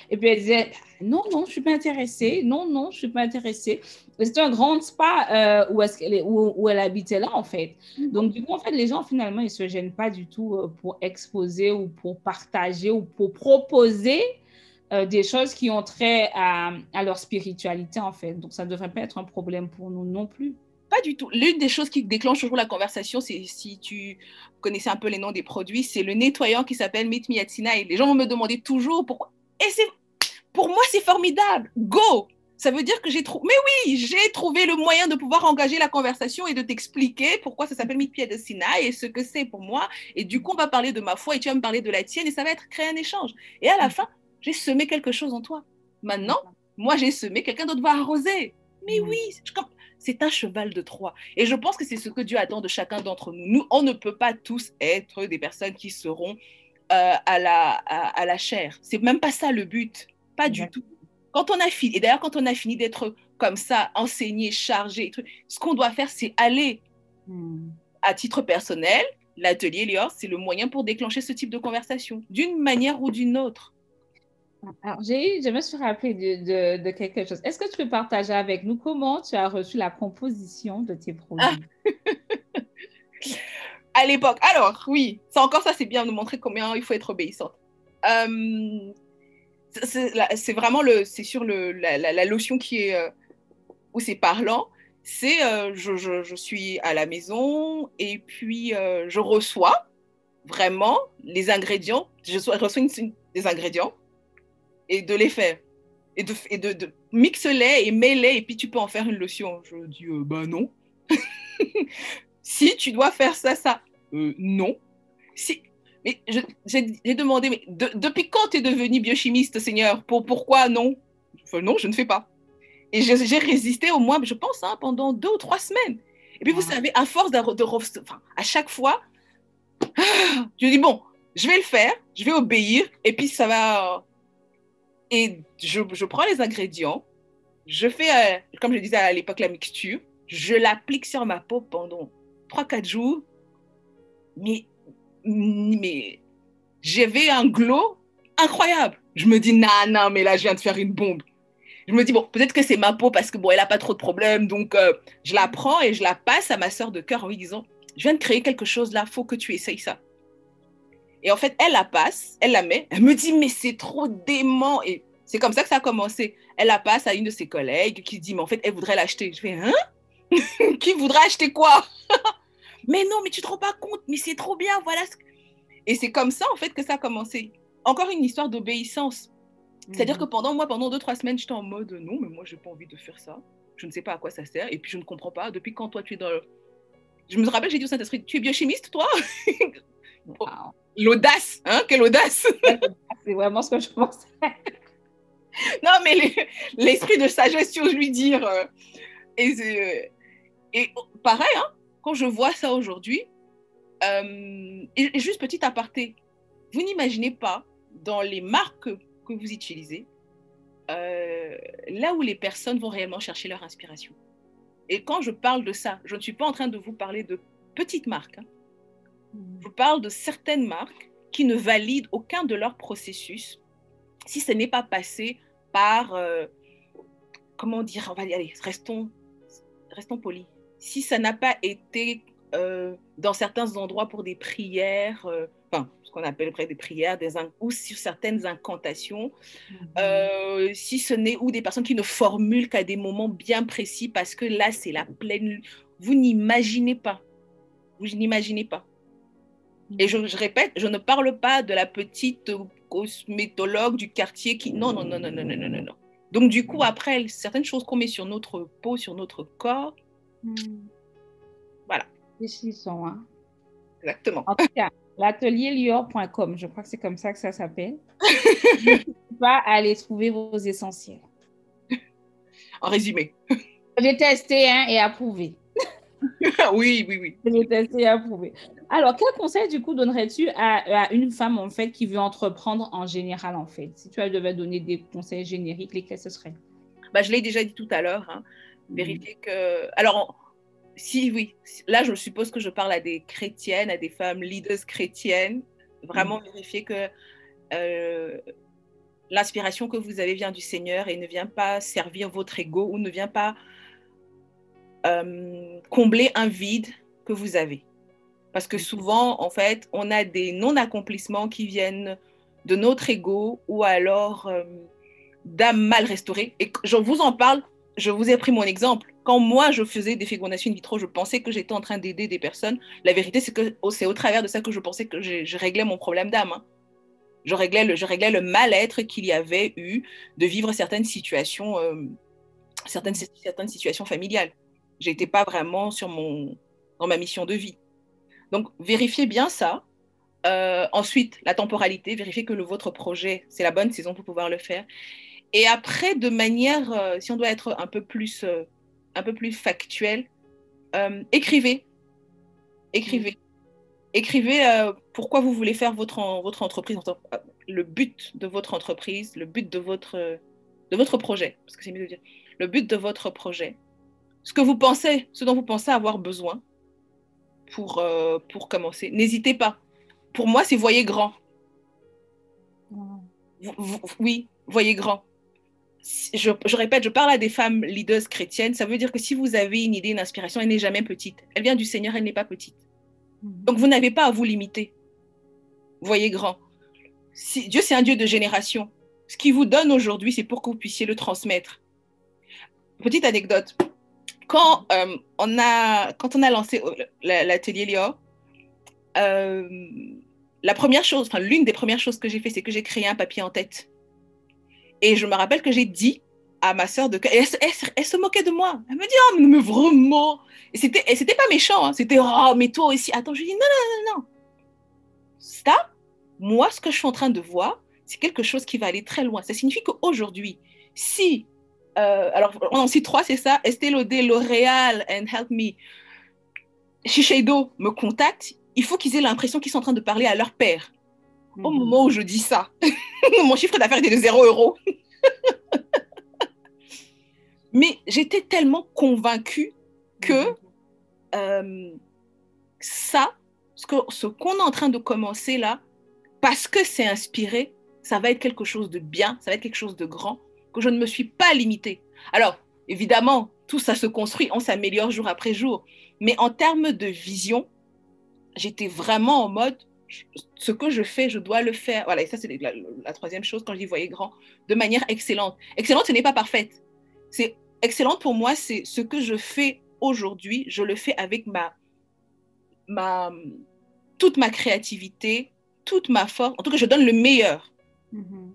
Et puis elle disait non, non, je ne suis pas intéressée. Non, non, je ne suis pas intéressée. C'est un grand spa euh, où, est-ce qu'elle est, où, où, elle habitait là, en fait. Mm-hmm. Donc, du coup, en fait, les gens, finalement, ils ne se gênent pas du tout euh, pour exposer ou pour partager ou pour proposer des choses qui ont trait à, à leur spiritualité, en fait. Donc, ça ne devrait pas être un problème pour nous non plus. Pas du tout. L'une des choses qui déclenche toujours la conversation, c'est si tu connaissais un peu les noms des produits, c'est le nettoyant qui s'appelle Meet Me Et les gens vont me demander toujours pourquoi. Et c'est pour moi, c'est formidable. Go! Ça veut dire que j'ai trouvé. Mais oui, j'ai trouvé le moyen de pouvoir engager la conversation et de t'expliquer pourquoi ça s'appelle Meet Me Sinai et ce que c'est pour moi. Et du coup, on va parler de ma foi et tu vas me parler de la tienne et ça va être créer un échange. Et à la fin, j'ai semé quelque chose en toi. Maintenant, moi, j'ai semé, quelqu'un d'autre va arroser. Mais oui, je, c'est un cheval de Troie. Et je pense que c'est ce que Dieu attend de chacun d'entre nous. Nous, on ne peut pas tous être des personnes qui seront euh, à, la, à, la chair. C'est même pas ça le but. Pas du tout. Quand on a fini, et d'ailleurs, quand on a fini d'être comme ça, enseigné, chargé, ce qu'on doit faire, c'est aller hmm. à titre personnel. L'atelier Lior, c'est le moyen pour déclencher ce type de conversation, d'une manière ou d'une autre. Alors, je me suis rappelé de, quelque chose. Est-ce que tu peux partager avec nous comment tu as reçu la composition de tes produits? Ah. à l'époque. Alors, oui, c'est encore ça, c'est bien de montrer combien il faut être obéissante. Euh, c'est, vraiment le, c'est sur le, la, lotion qui est, euh, où c'est parlant. C'est, euh, je, je, je, suis à la maison et puis je reçois vraiment les ingrédients. Je reçois des ingrédients et de les faire. Et de, et de, de mixe-les et mets-les et puis tu peux en faire une lotion. Je dis, euh, bah non. si tu dois faire ça, ça, euh, non. Si, mais j'ai demandé, mais depuis quand tu es devenu biochimiste, Seigneur? Pour, Pourquoi non? Non, je ne fais pas. Et j'ai résisté au moins, je pense, hein, pendant deux ou trois semaines. Et puis, vous savez, à force de, de enfin, à chaque fois, je dis, bon, je vais le faire, je vais obéir, et puis ça va, et je, prends les ingrédients, je fais, euh, comme je disais à l'époque, la mixture, je l'applique sur ma peau pendant 3-4 jours. mais, mais j'avais un glow incroyable. Je me dis, non, non, mais là, je viens de faire une bombe. Je me dis, bon, peut-être que c'est ma peau parce que, bon, elle n'a pas trop de problèmes. Donc, euh, je la prends et je la passe à ma soeur de cœur en lui disant, je viens de créer quelque chose là, faut que tu essayes ça. Et en fait, elle la passe, elle la met, elle me dit, mais c'est trop dément. Et c'est comme ça que ça a commencé. Elle la passe à une de ses collègues qui dit, mais en fait, elle voudrait l'acheter. Je fais, hein? Qui voudrait acheter quoi? Mais non, mais tu te rends pas compte, mais c'est trop bien, voilà. Et c'est comme ça, en fait, que ça a commencé. Encore une histoire d'obéissance. C'est-à-dire mhm. que pendant moi, pendant deux, trois semaines, j'étais en mode, non, mais moi, j'ai pas envie de faire ça. Je ne sais pas à quoi ça sert. Et puis, je ne comprends pas. Depuis quand toi, tu es dans le... Je me rappelle, j'ai dit au Saint-Esprit, tu es biochimiste, toi L'audace, hein Quelle audace C'est vraiment ce que je pensais. non, mais l'esprit de sagesse, si je lui dire. Euh, et, et, pareil, hein, quand je vois ça aujourd'hui, euh, et, juste petit aparté, vous n'imaginez pas dans les marques que vous utilisez, euh, là où les personnes vont réellement chercher leur inspiration. Et quand je parle de ça, je ne suis pas en train de vous parler de petites marques. Hein. Je parle de certaines marques qui ne valident aucun de leurs processus si ce n'est pas passé par, euh, comment dire, on va allez, restons, restons polis. Si ça n'a pas été euh, dans certains endroits pour des prières, euh, enfin, ce qu'on appelle des prières, des ou sur certaines incantations, mm-hmm. si ce n'est ou des personnes qui ne formulent qu'à des moments bien précis, parce que là, c'est la pleine. Vous n'imaginez pas. Vous n'imaginez pas. Et je, répète, je ne parle pas de la petite cosmétologue du quartier qui... Non, non, non, non, non, non, non, non. Donc, du coup, après, certaines choses qu'on met sur notre peau, sur notre corps, hmm. voilà. sont, hein. Exactement. En tout cas, l'atelier lior.com, je crois que c'est comme ça que ça s'appelle. pas aller trouver vos essentiels. En résumé. J'ai testé hein, et approuvé. oui, oui, oui. J'ai testé et approuvé. Alors, quel conseil, du coup, donnerais-tu à, une femme, en fait, qui veut entreprendre en général, en fait? Si tu devais donner des conseils génériques, lesquels ce seraient? Bah, Je l'ai déjà dit tout à l'heure. Hein. Mhm. Vérifier que... Alors, si, oui, là, je suppose que je parle à des chrétiennes, à des femmes leaders chrétiennes. Vraiment mhm. vérifier que euh, l'inspiration que vous avez vient du Seigneur et ne vient pas servir votre ego ou ne vient pas euh, combler un vide que vous avez. Parce que souvent, en fait, on a des non-accomplissements qui viennent de notre ego ou alors euh, d'âme mal restaurée. Et je vous en parle, je vous ai pris mon exemple. Quand moi, je faisais des fécondations in vitro, je pensais que j'étais en train d'aider des personnes. La vérité, c'est que oh, c'est au travers de ça que je pensais que je, réglais mon problème d'âme. Hein. Je réglais le, je réglais le mal-être qu'il y avait eu de vivre certaines situations, euh, certaines, certaines situations familiales. J'étais pas vraiment sur mon, dans ma mission de vie. Donc, vérifiez bien ça. Euh, ensuite, la temporalité, vérifiez que le, votre projet, c'est la bonne saison pour pouvoir le faire. Et après, de manière, euh, si on doit être un peu plus, euh, un peu plus factuel, écrivez. Écrivez. Écrivez pourquoi vous voulez faire votre, votre entreprise, le but de votre entreprise, le but de votre, de votre projet, parce que c'est mieux de dire, le but de votre projet, ce que vous pensez, ce dont vous pensez avoir besoin, pour, euh, pour commencer. N'hésitez pas. Pour moi, c'est voyez grand. oui, voyez grand. Je, je, répète, je parle à des femmes leaders chrétiennes. Ça veut dire que si vous avez une idée, une inspiration, elle n'est jamais petite. Elle vient du Seigneur, elle n'est pas petite. Mhm. Donc, vous n'avez pas à vous limiter. Voyez grand. Si, Dieu, c'est un Dieu de génération. Ce qu'il vous donne aujourd'hui, c'est pour que vous puissiez le transmettre. Petite anecdote quand, euh, on, a, quand on a lancé l'atelier Lior, euh, la première chose, enfin l'une des premières choses que j'ai fait, c'est que j'ai créé un papier en tête. Et je me rappelle que j'ai dit à ma sœur de elle, elle, se moquait de moi. Elle me dit oh mais vraiment. Et c'était et pas méchant. Hein. C'était oh mais toi aussi. Attends je lui dis non non non non. Stop. Moi ce que je suis en train de voir, c'est quelque chose qui va aller très loin. Ça signifie qu'aujourd'hui, si euh, alors, on en cite trois, c'est ça. Estée Lauder, L'Oréal and Help Me. Shiseido me contacte. Il faut qu'ils aient l'impression qu'ils sont en train de parler à leur père. Au mhm. moment où je dis ça, mon chiffre d'affaires était de 0 euros. Mais j'étais tellement convaincue que mhm. euh, ça, ce qu'on ce qu'on est en train de commencer là, parce que c'est inspiré, ça va être quelque chose de bien, ça va être quelque chose de grand, que je ne me suis pas limitée. Alors, évidemment, tout ça se construit, on s'améliore jour après jour. Mais en termes de vision, j'étais vraiment en mode, ce que je fais, je dois le faire. Voilà, et ça, c'est la, la, troisième chose quand je dis voyez grand, de manière excellente. Excellente, ce n'est pas parfaite. C'est excellente pour moi, c'est ce que je fais aujourd'hui, je le fais avec ma, ma, toute ma créativité, toute ma force. En tout cas, je donne le meilleur. Mm -hmm.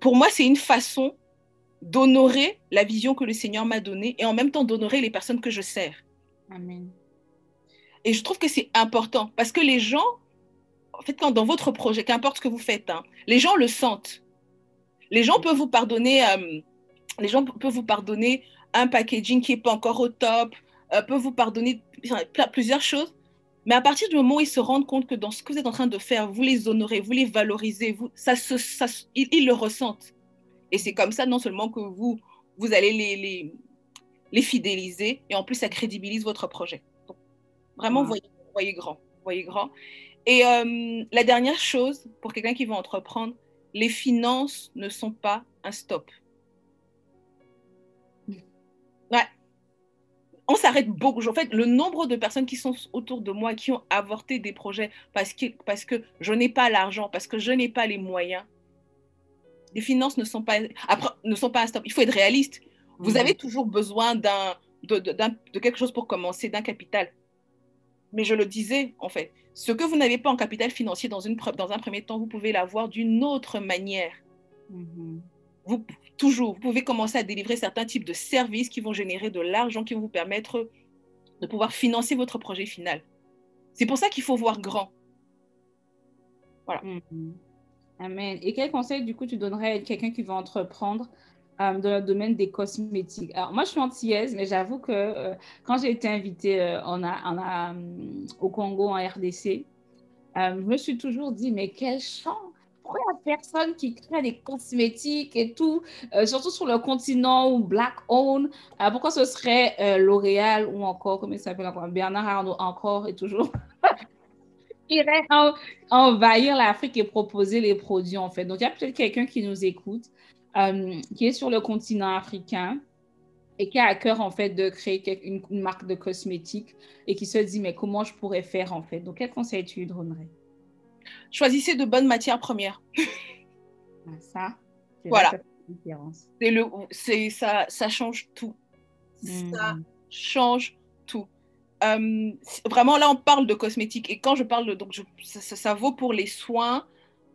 Pour moi, c'est une façon d'honorer la vision que le Seigneur m'a donnée et en même temps d'honorer les personnes que je sers. Amen. Et je trouve que c'est important parce que les gens, en fait, quand dans votre projet, qu'importe ce que vous faites, hein, les gens le sentent. Les gens peuvent vous pardonner, euh, les gens peuvent vous pardonner un packaging qui n'est pas encore au top, euh, peuvent vous pardonner plusieurs choses. Mais à partir du moment où ils se rendent compte que dans ce que vous êtes en train de faire, vous les honorez, vous les valorisez, vous, ça, se, ça, ils, ils le ressentent. Et c'est comme ça, non seulement que vous, vous allez les, les, les, fidéliser, et en plus, ça crédibilise votre projet. Donc, vraiment, voyez, voyez grand. Voyez grand. Et euh, la dernière chose, pour quelqu'un qui veut entreprendre, les finances ne sont pas un stop. Ouais. On s'arrête beaucoup. En fait, le nombre de personnes qui sont autour de moi qui ont avorté des projets parce que, parce que je n'ai pas l'argent, parce que je n'ai pas les moyens, les finances ne sont pas, après, ne sont pas stop. Il faut être réaliste. Vous avez toujours besoin d'un, de, de, de, quelque chose pour commencer, d'un capital. Mais je le disais, en fait, ce que vous n'avez pas en capital financier dans, une, dans un premier temps, vous pouvez l'avoir d'une autre manière. Mmh. Vous, toujours, vous pouvez commencer à délivrer certains types de services qui vont générer de l'argent, qui vont vous permettre de pouvoir financer votre projet final. C'est pour ça qu'il faut voir grand. Voilà. Mmh. Amen. Et quel conseil, du coup, tu donnerais à quelqu'un qui veut entreprendre euh, dans le domaine des cosmétiques? Alors, moi, je suis antillaise, mais j'avoue que euh, quand j'ai été invitée euh, a, au Congo, en RDC, je me suis toujours dit, mais quel chance pourquoi il a personne qui crée des cosmétiques et tout, surtout sur le continent ou Black Owned Pourquoi ce serait L'Oréal ou encore, comment il s'appelle encore, Bernard Arnault encore et toujours? irait en, envahir l'Afrique et proposer les produits en fait. Donc il y a peut-être quelqu'un qui nous écoute, qui est sur le continent africain et qui a à cœur en fait de créer une, une marque de cosmétiques et qui se dit mais comment je pourrais faire en fait? Donc quel conseil tu lui donnerais? Choisissez de bonnes matières premières. Ah, ça, voilà. C'est le, c'est ça, ça change tout. Hmm. Ça change tout. Euh, vraiment, là, on parle de cosmétiques. Et quand je parle de, donc, ça, ça, vaut pour les soins,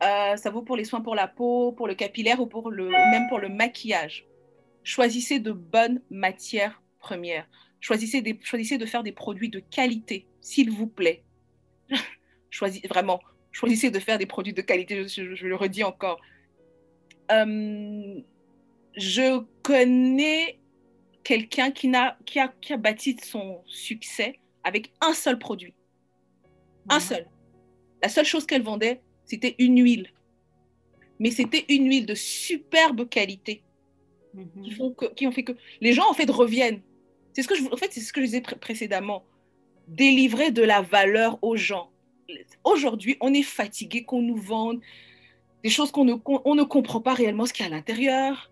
euh, ça vaut pour les soins pour la peau, pour le capillaire ou pour le, même pour le maquillage. Choisissez de bonnes matières premières. Choisissez, de faire des produits de qualité, s'il vous plaît. Choisissez vraiment choisissez de faire des produits de qualité, je le redis encore. Euh, je connais quelqu'un qui, qui, a, qui a bâti son succès avec un seul produit. Un seul. La seule chose qu'elle vendait, c'était une huile. Mais c'était une huile de superbe qualité -hmm. qui, font que, qui ont fait que les gens en fait reviennent. C'est ce que je, en fait, c'est ce que je disais pr précédemment. Délivrer de la valeur aux gens aujourd'hui, on est fatigué qu'on nous vende des choses qu'on ne, on ne comprend pas réellement ce qu'il y a à l'intérieur.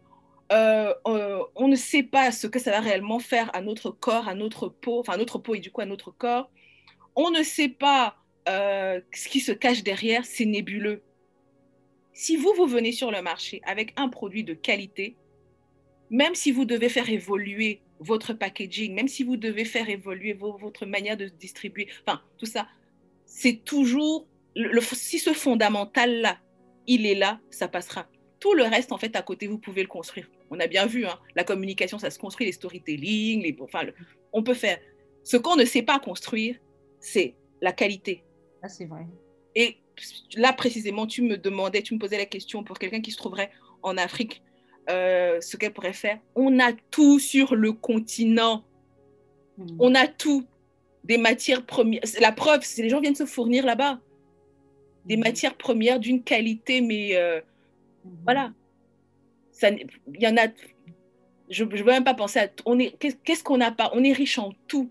Euh, euh, on ne sait pas ce que ça va réellement faire à notre corps, à notre peau, enfin à notre peau et du coup à notre corps. On ne sait pas euh, ce qui se cache derrière, c'est nébuleux. Si vous, vous venez sur le marché avec un produit de qualité, même si vous devez faire évoluer votre packaging, même si vous devez faire évoluer votre manière de distribuer, enfin tout ça, c'est toujours, si ce fondamental-là, il est là, ça passera. Tout le reste, en fait, à côté, vous pouvez le construire. On a bien vu, hein, la communication, ça se construit, les storytelling, les, enfin, le, on peut faire. Ce qu'on ne sait pas construire, c'est la qualité. Ah, c'est vrai. Et là, précisément, tu me demandais, tu me posais la question pour quelqu'un qui se trouverait en Afrique, euh, ce qu'elle pourrait faire. On a tout sur le continent. Mmh. On a tout des matières premières. La preuve, c'est les gens viennent se fournir là-bas. Des mmh. matières premières d'une qualité, mais euh. Voilà. Il y en a. Je ne veux même pas penser à. On est, Qu'est-ce qu'on n'a pas? On est riche en tout.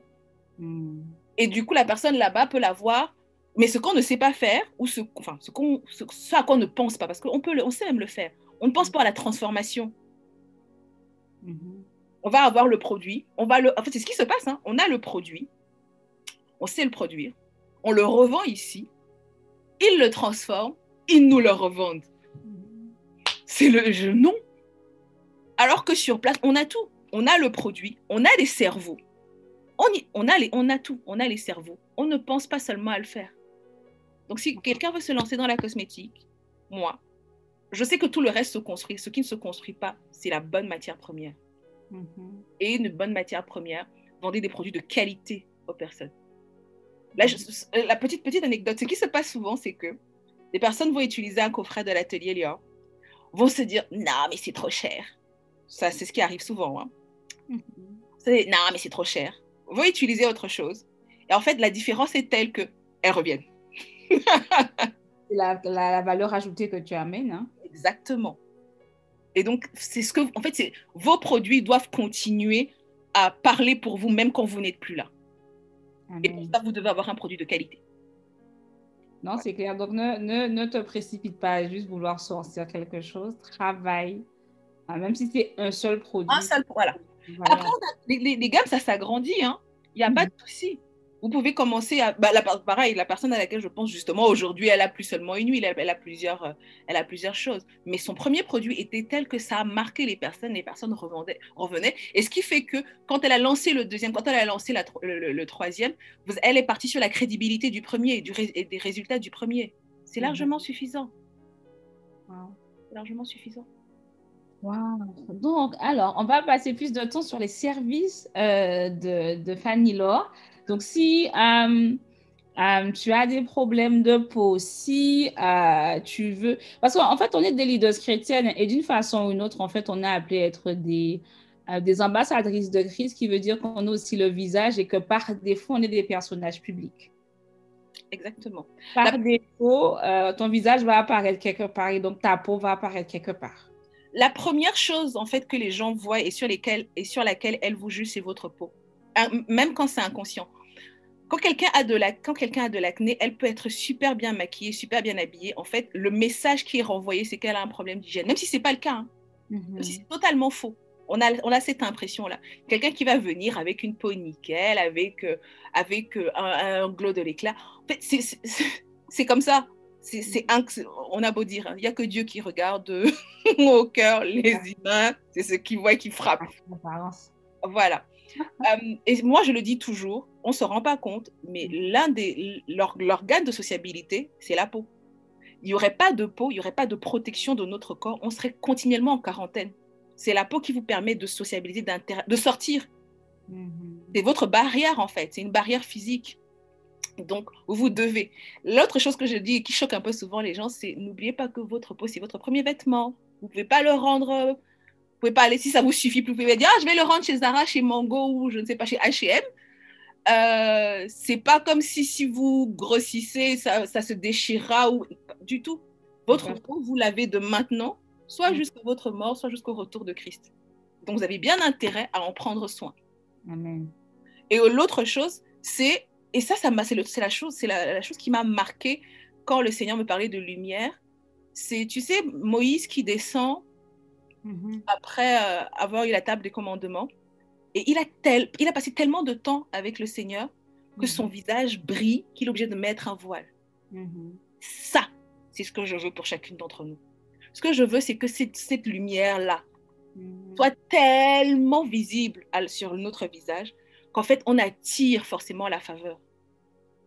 Mmh. Et du coup, la personne là-bas peut l'avoir Mais ce qu'on ne sait pas faire, ou ce, enfin, ce, qu'on, ce, à quoi on ne pense pas, parce qu'on peut le, on sait même le faire, on ne pense pas à la transformation. On va avoir le produit, on va le, en fait, c'est ce qui se passe, hein. on a le produit, on sait le produire, on le revend ici, ils le transforment, ils nous le revendent. C'est le jeu, non. Alors que sur place, on a tout. On a le produit, on a les cerveaux. On, on, a les, on a tout, on a les cerveaux. On ne pense pas seulement à le faire. Donc si quelqu'un veut se lancer dans la cosmétique, moi, je sais que tout le reste se construit. Ce qui ne se construit pas, c'est la bonne matière première. Mm-hmm. Et une bonne matière première, vendez des produits de qualité aux personnes. Euh, la petite, petite anecdote, ce qui se passe souvent, c'est que les personnes vont utiliser un coffret de l'atelier Lior, vont se dire non, mais c'est trop cher. Ça, c'est ce qui arrive souvent. Hein. Mm-hmm. Non, mais c'est trop cher. Vont utiliser autre chose. Et en fait, la différence est telle que elles reviennent. la, la, valeur ajoutée que tu amènes. Hein. Exactement. Et donc, c'est ce que, en fait, c'est vos produits doivent continuer à parler pour vous, même quand vous n'êtes plus là. Et pour ça, vous devez avoir un produit de qualité. Non, c'est clair. Donc, ne, ne, ne, te précipite pas à juste vouloir sortir quelque chose. Travaille. Ah, même si c'est un seul produit. Un seul, voilà. Après, les, les, les, gammes, ça s'agrandit. Hein. Il n'y a pas de souci vous pouvez commencer à. Bah, la, pareil, la personne à laquelle je pense justement aujourd'hui, elle a plus seulement une huile, elle, a plusieurs, euh, elle a plusieurs choses. Mais son premier produit était tel que ça a marqué les personnes, les personnes revendaient, revenaient. Et ce qui fait que quand elle a lancé le deuxième, quand elle a lancé la, le, troisième, vous, elle est partie sur la crédibilité du premier du, et des résultats du premier. C'est mhm. largement suffisant. C'est largement suffisant. Wow. Donc, alors, on va passer plus de temps sur les services euh, de, de Fanny Laure. Donc, si euh, euh, tu as des problèmes de peau, si euh, tu veux... Parce qu'en fait, on est des leaders chrétiennes et d'une façon ou une autre, en fait, on a appelé être des, des ambassadrices de Christ, qui veut dire qu'on a aussi le visage et que par défaut, on est des personnages publics. Exactement. Par défaut, ton visage va apparaître quelque part et donc ta peau va apparaître quelque part. La première chose, en fait, que les gens voient et sur, lesquelles, et sur laquelle elles vous jugent, c'est votre peau même quand c'est inconscient. Quand quelqu'un a de la, quand quelqu'un a de l'acné, elle peut être super bien maquillée, super bien habillée. En fait, le message qui est renvoyé, c'est qu'elle a un problème d'hygiène, même si c'est pas le cas. Hein. Mhm. c'est totalement faux. On a, on a cette impression-là. Quelqu'un qui va venir avec une peau nickel, avec, euh, avec euh, un, glow de l'éclat. En fait, c'est comme ça. C'est on a beau dire, hein, il n'y a que Dieu qui regarde au cœur les humains, c'est ce qui voit qui frappe. Voilà. Euh, et moi, je le dis toujours, on ne se rend pas compte, mais l'un des l'organe de sociabilité, c'est la peau. Il n'y aurait pas de peau, il n'y aurait pas de protection de notre corps, on serait continuellement en quarantaine. C'est la peau qui vous permet de sociabiliser, de sortir. Mhm. C'est votre barrière en fait, c'est une barrière physique. Donc, vous devez. L'autre chose que je dis et qui choque un peu souvent les gens, c'est n'oubliez pas que votre peau, c'est votre premier vêtement. Vous ne pouvez pas le rendre pouvez pas aller, si ça vous suffit, vous pouvez dire, ah, je vais le rendre chez Zara, chez Mango ou je ne sais pas, chez H&M. Euh, c'est pas comme si si vous grossissez, ça, ça se déchirera ou du tout. Votre peau, vous l'avez de maintenant, soit mm. jusqu'à votre mort, soit jusqu'au retour de Christ. Donc vous avez bien intérêt à en prendre soin. Amen. Et l'autre chose, c'est et ça, ça c'est la chose, c'est la, la, chose qui m'a marqué quand le Seigneur me parlait de lumière. C'est, tu sais, Moïse qui descend Mhm. après euh, avoir eu la table des commandements. Et il a, tel, il a passé tellement de temps avec le Seigneur que son mhm. visage brille qu'il est obligé de mettre un voile. Mhm. Ça, c'est ce que je veux pour chacune d'entre nous. Ce que je veux, c'est que cette, cette lumière-là soit tellement visible sur notre visage qu'en fait, on attire forcément la faveur.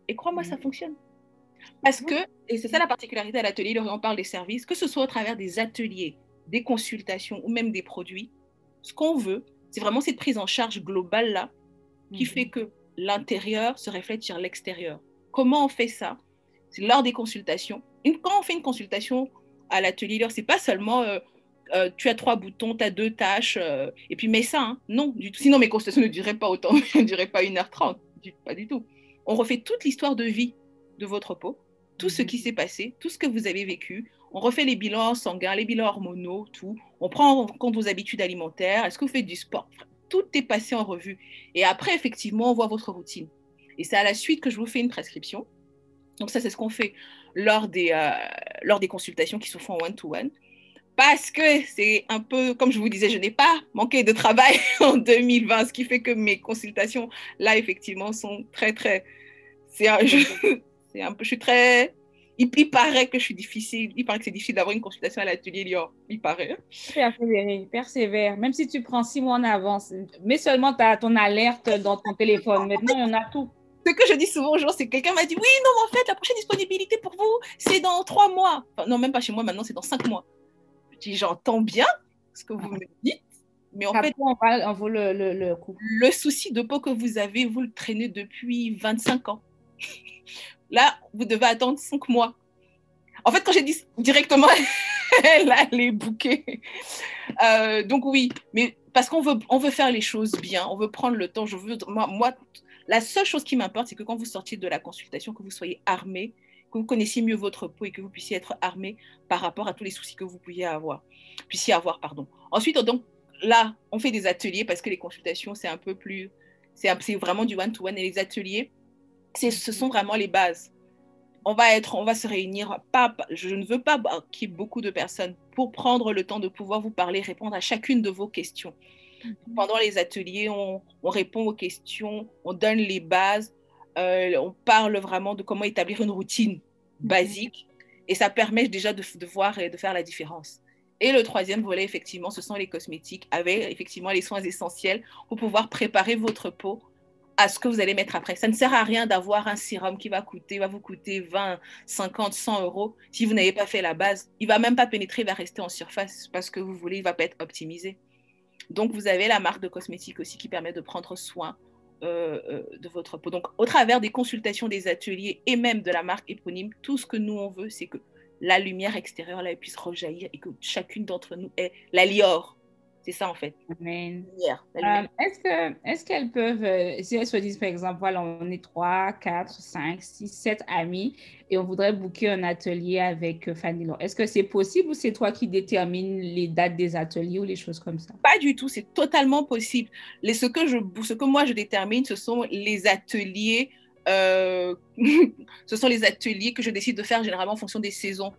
Et crois-moi, ça fonctionne. Parce que, et c'est ça la particularité à l'atelier, on parle des services, que ce soit au travers des ateliers, des consultations ou même des produits, ce qu'on veut, c'est vraiment cette prise en charge globale-là qui mhm. fait que l'intérieur se reflète sur l'extérieur. Comment on fait ça? C'est lors des consultations. quand on fait une consultation à l'atelier, c'est pas seulement euh, euh, tu as trois boutons, tu as deux tâches, euh, et puis mets ça. Hein. Non, du tout. Sinon, mes consultations ne dureraient pas autant, ne dureraient pas 1h30. Pas du tout. On refait toute l'histoire de vie de votre peau, tout ce mhm. qui s'est passé, tout ce que vous avez vécu, on refait les bilans sanguins, les bilans hormonaux, tout. On prend en compte vos habitudes alimentaires. Est-ce que vous faites du sport? Tout est passé en revue. Et après, effectivement, on voit votre routine. Et c'est à la suite que je vous fais une prescription. Donc ça, c'est ce qu'on fait lors des, euh, lors des consultations qui se font en one-to-one. Parce que c'est un peu, comme je vous disais, je n'ai pas manqué de travail en 2020, ce qui fait que mes consultations, là, effectivement, sont très, très... C'est un, un peu, je suis très il, paraît que je suis difficile, il paraît que c'est difficile d'avoir une consultation à l'atelier Lyon, il paraît. Persévérer, persévère, même si tu prends six mois en avance, mais seulement tu as ton alerte dans ton téléphone. Maintenant, on a tout. Ce que je dis souvent aux gens, c'est que quelqu'un m'a dit Oui, non, mais en fait, la prochaine disponibilité pour vous, c'est dans trois mois. non, même pas chez moi, maintenant, c'est dans cinq mois. Je dis J'entends bien ce que vous me dites, mais en fait, on, va, on vaut le, le, le coup. Le souci de peau que vous avez, vous le traînez depuis 25 ans. Là, vous devez attendre cinq mois. En fait, quand j'ai dit directement, elle allait bouquer. Euh, donc oui, mais parce qu'on veut, faire les choses bien, on veut prendre le temps. Je veux, moi, la seule chose qui m'importe, c'est que quand vous sortiez de la consultation, que vous soyez armé, que vous connaissiez mieux votre peau et que vous puissiez être armé par rapport à tous les soucis que vous pouviez avoir, puissiez avoir, pardon. Ensuite, là, on fait des ateliers parce que les consultations, c'est un peu plus, c'est vraiment du one-to-one -one, et les ateliers, ce sont vraiment les bases. On va, être, on va se réunir, pas, je ne veux pas qu'il y ait beaucoup de personnes pour prendre le temps de pouvoir vous parler, répondre à chacune de vos questions. Mhm. Pendant les ateliers, on, répond aux questions, on donne les bases, euh, on parle vraiment de comment établir une routine mhm. basique et ça permet déjà de, de, voir et de faire la différence. Et le troisième volet, effectivement, ce sont les cosmétiques avec effectivement les soins essentiels pour pouvoir préparer votre peau à ce que vous allez mettre après. Ça ne sert à rien d'avoir un sérum qui va coûter, va vous coûter 20, 50, 100 euros. Si vous n'avez pas fait la base, il va même pas pénétrer, il va rester en surface parce que vous voulez, il va pas être optimisé. Donc vous avez la marque de cosmétiques aussi qui permet de prendre soin euh, euh, de votre peau. Donc au travers des consultations, des ateliers et même de la marque éponyme, tout ce que nous on veut, c'est que la lumière extérieure là, puisse rejaillir et que chacune d'entre nous ait la liore c'est ça, en fait. Amen. Euh, est-ce, que, est-ce qu'elles peuvent, euh, si elles se disent, par exemple, voilà, on est 3, 4, 5, 6, 7 amis et on voudrait booker un atelier avec euh, Fanny est-ce que c'est possible ou c'est toi qui détermines les dates des ateliers ou les choses comme ça? Pas du tout, c'est totalement possible. Les, ce, que je, ce que moi je détermine, ce sont les ateliers. ce sont les ateliers que je décide de faire généralement en fonction des saisons.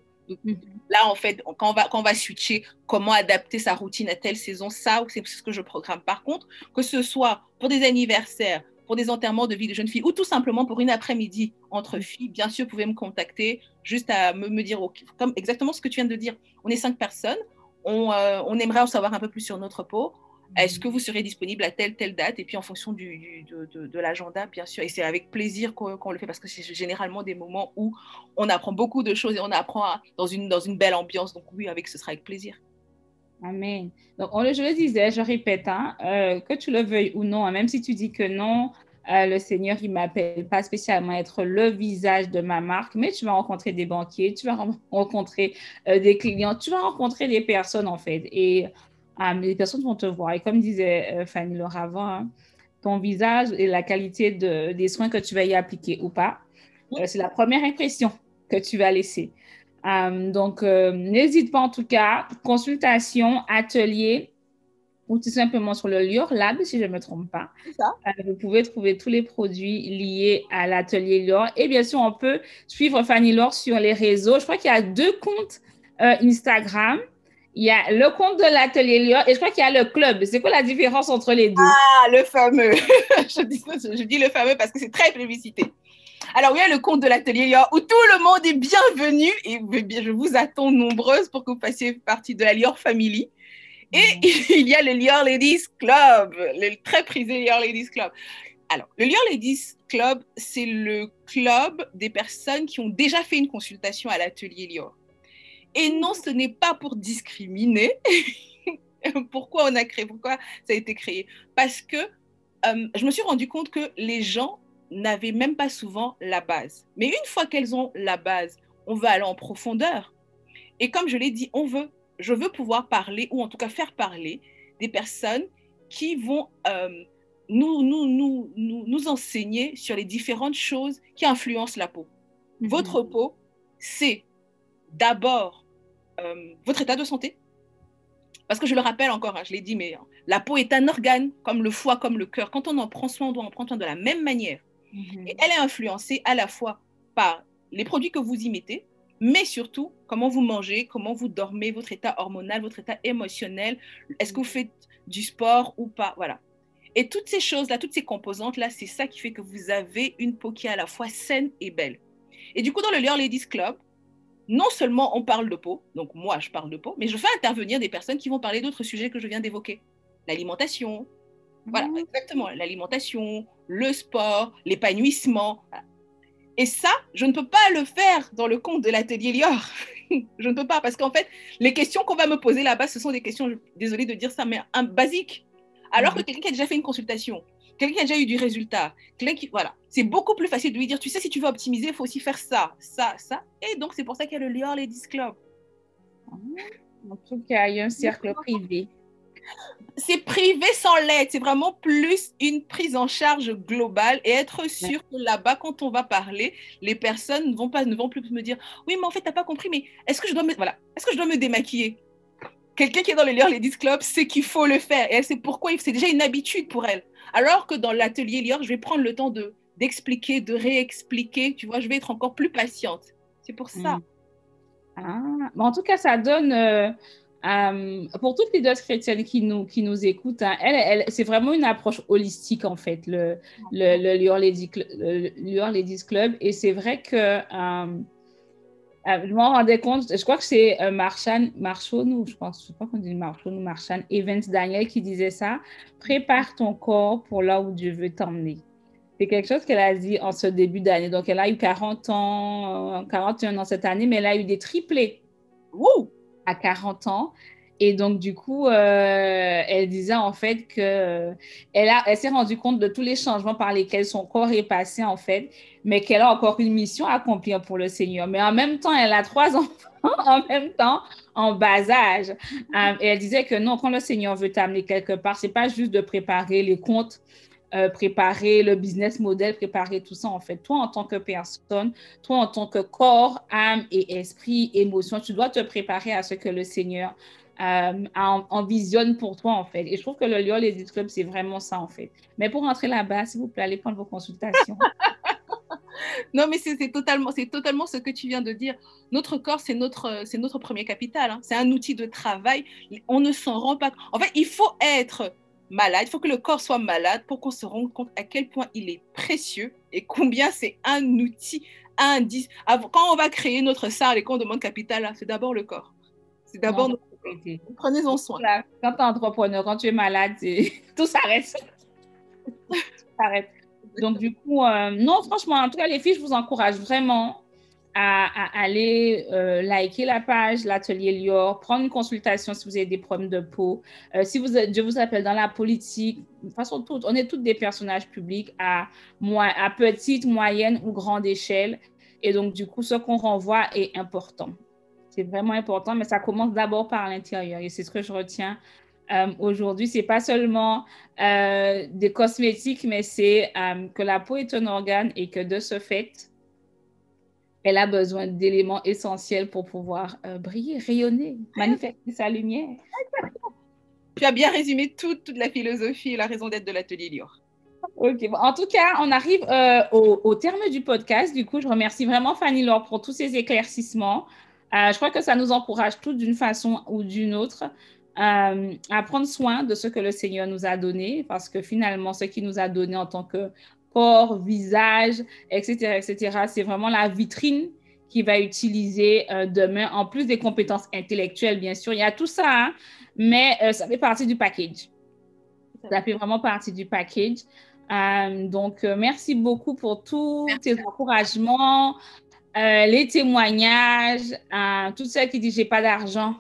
Mhm. Là, en fait, quand on, va, quand on va switcher, comment adapter sa routine à telle saison, ça, c'est ce que je programme. Par contre, que ce soit pour des anniversaires, pour des enterrements de vie de jeunes filles ou tout simplement pour une après-midi entre mhm. filles, bien sûr, vous pouvez me contacter juste à me, me dire, comme exactement ce que tu viens de dire. On est cinq personnes, on, euh, on aimerait en savoir un peu plus sur notre peau. Est-ce que vous serez disponible à telle, telle date? Et puis en fonction du, de, l'agenda, bien sûr. Et c'est avec plaisir qu'on le fait parce que c'est généralement des moments où on apprend beaucoup de choses et on apprend dans, une, dans une belle ambiance. Donc oui, avec, ce sera avec plaisir. Amen. Donc, on, je le disais, je répète, hein, euh, que tu le veuilles ou non, hein, même si tu dis que non, euh, le Seigneur, il m'appelle pas spécialement à être le visage de ma marque, mais tu vas rencontrer des banquiers, tu vas rencontrer euh, des clients, tu vas rencontrer des personnes, en fait. Et ah, les personnes vont te voir. Et comme disait euh, Fanny Laura avant, hein, ton visage et la qualité de, des soins que tu vas y appliquer ou pas, euh, c'est la première impression que tu vas laisser. Euh, donc, n'hésite pas en tout cas, consultation, atelier, ou tout simplement sur le Lior Lab, si je ne me trompe pas. vous pouvez trouver tous les produits liés à l'atelier Lior. Et bien sûr, on peut suivre Fanny Laure sur les réseaux. Je crois qu'il y a deux comptes Instagram il y a le compte de l'atelier Lyon et je crois qu'il y a le club. C'est quoi la différence entre les deux? Ah, le fameux. je, dis, le fameux parce que c'est très plébiscité. Alors, il y a le compte de l'atelier Lyon où tout le monde est bienvenu et je vous attends nombreuses pour que vous fassiez partie de la Lyon Family. Et mm. il y a le Lyon Ladies Club, le très prisé Lyon Ladies Club. Alors, le Lyon Ladies Club, c'est le club des personnes qui ont déjà fait une consultation à l'atelier Lyon. Et non, ce n'est pas pour discriminer. pourquoi on a créé, pourquoi ça a été créé? Parce que euh, je me suis rendu compte que les gens n'avaient même pas souvent la base. Mais une fois qu'elles ont la base, on va aller en profondeur. Et comme je l'ai dit, on veut, je veux pouvoir parler, ou en tout cas faire parler, des personnes qui vont euh, nous, nous, nous, nous, nous enseigner sur les différentes choses qui influencent la peau. Mhm. Votre peau, c'est d'abord euh, votre état de santé. Parce que je le rappelle encore, hein, je l'ai dit, mais hein, la peau est un organe, comme le foie, comme le cœur. Quand on en prend soin, on doit en prendre soin de la même manière. Mhm. Et elle est influencée à la fois par les produits que vous y mettez, mais surtout comment vous mangez, comment vous dormez, votre état hormonal, votre état émotionnel, est-ce que vous faites du sport ou pas, voilà. Et toutes ces choses-là, toutes ces composantes-là, c'est ça qui fait que vous avez une peau qui est à la fois saine et belle. Et du coup, dans le Lear Ladies Club, non seulement on parle de peau, donc moi je parle de peau, mais je fais intervenir des personnes qui vont parler d'autres sujets que je viens d'évoquer. L'alimentation, voilà, mmh. exactement, l'alimentation, le sport, l'épanouissement. Et ça, je ne peux pas le faire dans le compte de l'atelier Lior. je ne peux pas parce qu'en fait, les questions qu'on va me poser là-bas, ce sont des questions, désolée de dire ça, mais un basique. Alors que mmh. quelqu'un qui a déjà fait une consultation, quelqu'un qui a déjà eu du résultat, qui, voilà, c'est beaucoup plus facile de lui dire, tu sais, si tu veux optimiser, il faut aussi faire ça, ça, ça. Et donc, c'est pour ça qu'il y a le Lior Ladies Club. En tout cas, il y a un cercle privé. C'est privé sans l'aide, c'est vraiment plus une prise en charge globale. Et être sûr que là-bas, quand on va parler, les personnes ne vont, pas, ne vont plus me dire Oui, mais en fait, tu n'as pas compris, mais est-ce que, je dois me, voilà, est que je dois me démaquiller? Quelqu'un qui est dans le Lior Ladies Club sait qu'il faut le faire. Et elle sait pourquoi, c'est déjà une habitude pour elle. Alors que dans l'atelier Lior, je vais prendre le temps de d'expliquer, de réexpliquer, tu vois, je vais être encore plus patiente. C'est pour ça. Mm. Ah, en tout cas, ça donne. Euh, euh, pour toutes les deux chrétiennes qui nous, qui nous écoutent, hein, elle, c'est vraiment une approche holistique, en fait, le, le, Ladies, Club. Et c'est vrai que euh, je m'en rendais compte, je crois que c'est Marchand, Marchon, ou je pense, je crois qu'on dit Marchon ou Evans Daniel qui disait ça. Prépare ton corps pour là où Dieu veut t'emmener. C'est quelque chose qu'elle a dit en ce début d'année. Donc, elle a eu 40 ans, 41 ans cette année, mais elle a eu des triplés. Wouh! à 40 ans. Et donc, du coup, euh, elle disait en fait que a, elle s'est rendue compte de tous les changements par lesquels son corps est passé, en fait, mais qu'elle a encore une mission à accomplir pour le Seigneur. Mais en même temps, elle a trois enfants en même temps, en bas âge. Euh, et elle disait que non, quand le Seigneur veut t'amener quelque part, c'est pas juste de préparer les comptes euh, préparer le business model, préparer tout ça en fait. Toi en tant que personne, toi en tant que corps, âme et esprit, émotion, tu dois te préparer à ce que le Seigneur euh, envisionne pour toi en fait. Et je trouve que le Lyon les Club, c'est vraiment ça en fait. Mais pour rentrer là-bas, s'il vous plaît, allez prendre vos consultations. non, mais c'est totalement, totalement ce que tu viens de dire. Notre corps, c'est notre, notre premier capital. Hein. C'est un outil de travail. On ne s'en rend pas. En fait, il faut être malade, il faut que le corps soit malade pour qu'on se rende compte à quel point il est précieux et combien c'est un outil, un Quand on va créer notre salle et qu'on demande capital, c'est d'abord le corps. C'est d'abord Prenez-en soin. quand tu es entrepreneur, quand tu es malade, tout s'arrête. s'arrête. Donc, du coup, euh, non, franchement, en tout cas, les filles, je vous encourage vraiment à, aller euh, liker la page, l'atelier Lior, prendre une consultation si vous avez des problèmes de peau. Euh, si vous, je vous appelle dans la politique, de façon toute, on est toutes des personnages publics à, à petite, moyenne ou grande échelle. Et donc, du coup, ce qu'on renvoie est important. C'est vraiment important, mais ça commence d'abord par l'intérieur. Et c'est ce que je retiens euh, aujourd'hui. C'est pas seulement des cosmétiques, mais c'est que la peau est un organe et que de ce fait, elle a besoin d'éléments essentiels pour pouvoir euh, briller, rayonner, manifester sa lumière. Tu as bien résumé toute, la philosophie et la raison d'être de l'atelier Lior. Ok, en tout cas, on arrive euh, au, terme du podcast. Du coup, je remercie vraiment Fanny Laure pour tous ces éclaircissements. Euh, je crois que ça nous encourage tous d'une façon ou d'une autre à prendre soin de ce que le Seigneur nous a donné, parce que finalement, ce qu'il nous a donné en tant que corps, visage, etc., etc. C'est vraiment la vitrine qui va utiliser euh, demain, en plus des compétences intellectuelles, bien sûr. Il y a tout ça, hein, mais euh, ça fait partie du package. Ça fait vraiment partie du package. Euh, donc, merci beaucoup pour tous tes encouragements, les témoignages, tout celles qui disent j'ai pas d'argent.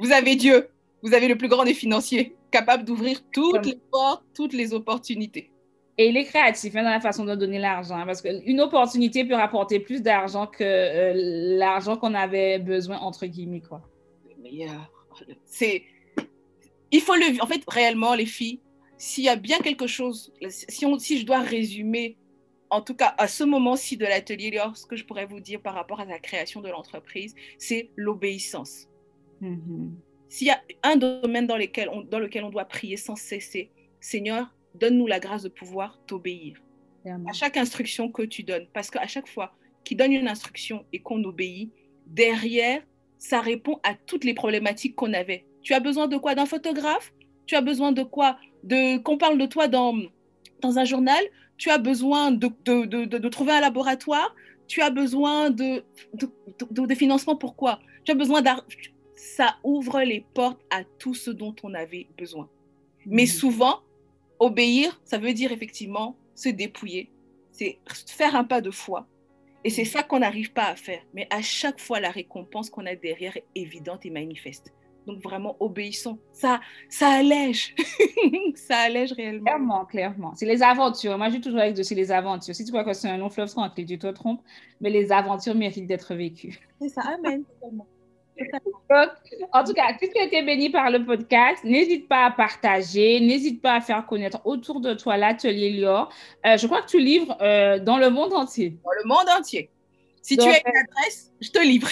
Vous avez Dieu, vous avez le plus grand des financiers capable d'ouvrir toutes les portes, toutes les opportunités. Et il est créatif hein, dans la façon de donner l'argent, hein, parce qu'une opportunité peut rapporter plus d'argent que euh, l'argent qu'on avait besoin, entre guillemets. Quoi. meilleur. C'est... Il faut le... En fait, réellement, les filles, s'il y a bien quelque chose, si, on, si je dois résumer, en tout cas à ce moment-ci de l'atelier, ce que je pourrais vous dire par rapport à la création de l'entreprise, c'est l'obéissance. Mm-hmm. S'il y a un domaine dans, lequel on, dans lequel on doit prier sans cesser, Seigneur, donne-nous la grâce de pouvoir t'obéir. à chaque instruction que tu donnes. Parce qu'à chaque fois qu'il donne une instruction et qu'on obéit, derrière, ça répond à toutes les problématiques qu'on avait. Tu as besoin de quoi? D'un photographe? Tu as besoin de quoi? De, Qu'on parle de toi dans, dans un journal? Tu as besoin de, de, de, de trouver un laboratoire Tu as besoin de, de, financement Pourquoi? Tu as besoin d'argent Ça ouvre les portes à tout ce dont on avait besoin. Mais mmh. souvent, obéir, ça veut dire effectivement se dépouiller, c'est faire un pas de foi. Et c'est ça qu'on n'arrive pas à faire. Mais à chaque fois, la récompense qu'on a derrière est évidente et manifeste. Donc vraiment, obéissons. Ça, ça allège. ça allège réellement. Clairement, clairement. C'est les aventures. Moi, je dis toujours avec de les aventures. Si tu crois que c'est un long fleuve tranquille, tu te trompes. Mais les aventures méritent d'être vécues. C'est ça. Amen en tout cas, si tu as été béni par le podcast, n'hésite pas à partager, n'hésite pas à faire connaître autour de toi l'atelier Lior. Euh, je crois que tu livres euh, dans le monde entier. Dans le monde entier. Si tu as une adresse, je te livre.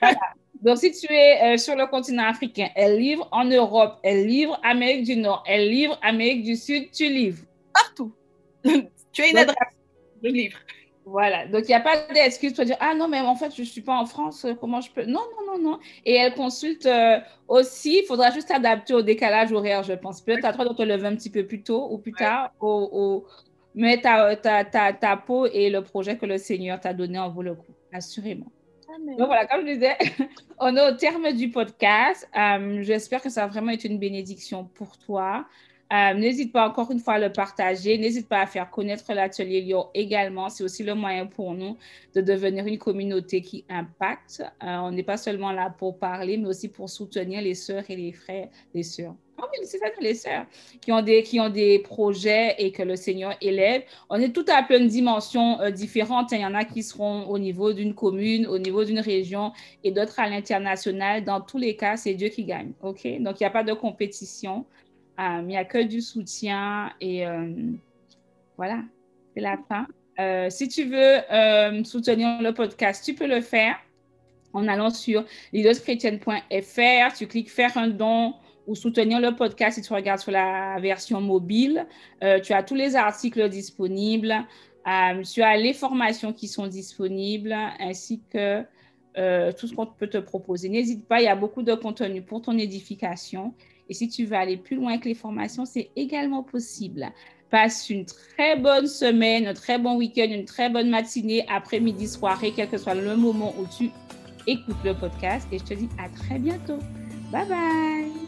Donc, si tu es euh, sur le continent africain, elle livre en Europe, elle livre Amérique du Nord, elle livre Amérique du Sud, tu livres. Partout. tu as une adresse, je livre. Voilà, donc il n'y a pas d'excuse pour dire Ah non, mais en fait, je ne suis pas en France, comment je peux? Non, non, non, non. Et elle consulte euh, aussi, il faudra juste adapter au décalage horaire, je pense. Peut-être à toi de te lever un petit peu plus tôt ou plus tard, au, mais ta, ta, ta, ta, peau et le projet que le Seigneur t'a donné en vaut le coup, assurément. Donc voilà, comme je disais, on est au terme du podcast. Euh, j'espère que ça a vraiment été une bénédiction pour toi. Euh, n'hésite pas encore une fois à le partager. N'hésite pas à faire connaître l'atelier Lyon également. C'est aussi le moyen pour nous de devenir une communauté qui impacte. Euh, on n'est pas seulement là pour parler, mais aussi pour soutenir les sœurs et les frères, les sœurs. Ah oui, c'est ça, les sœurs qui ont, des, qui ont des projets et que le Seigneur élève. On est tout à plein de dimensions euh, différentes. Il y en a qui seront au niveau d'une commune, au niveau d'une région et d'autres à l'international. Dans tous les cas, c'est Dieu qui gagne. OK? Donc, il n'y a pas de compétition. Euh, il n'y a que du soutien et euh, voilà, c'est la fin. Euh, si tu veux soutenir le podcast, tu peux le faire en allant sur leaderschrétienne.fr. Tu cliques faire un don ou soutenir le podcast si tu regardes sur la version mobile. tu as tous les articles disponibles. tu as les formations qui sont disponibles ainsi que tout ce qu'on peut te proposer. N'hésite pas, il y a beaucoup de contenu pour ton édification. Et si tu veux aller plus loin que les formations, c'est également possible. Passe une très bonne semaine, un très bon week-end, une très bonne matinée, après-midi, soirée, quel que soit le moment où tu écoutes le podcast. Et je te dis à très bientôt. Bye bye.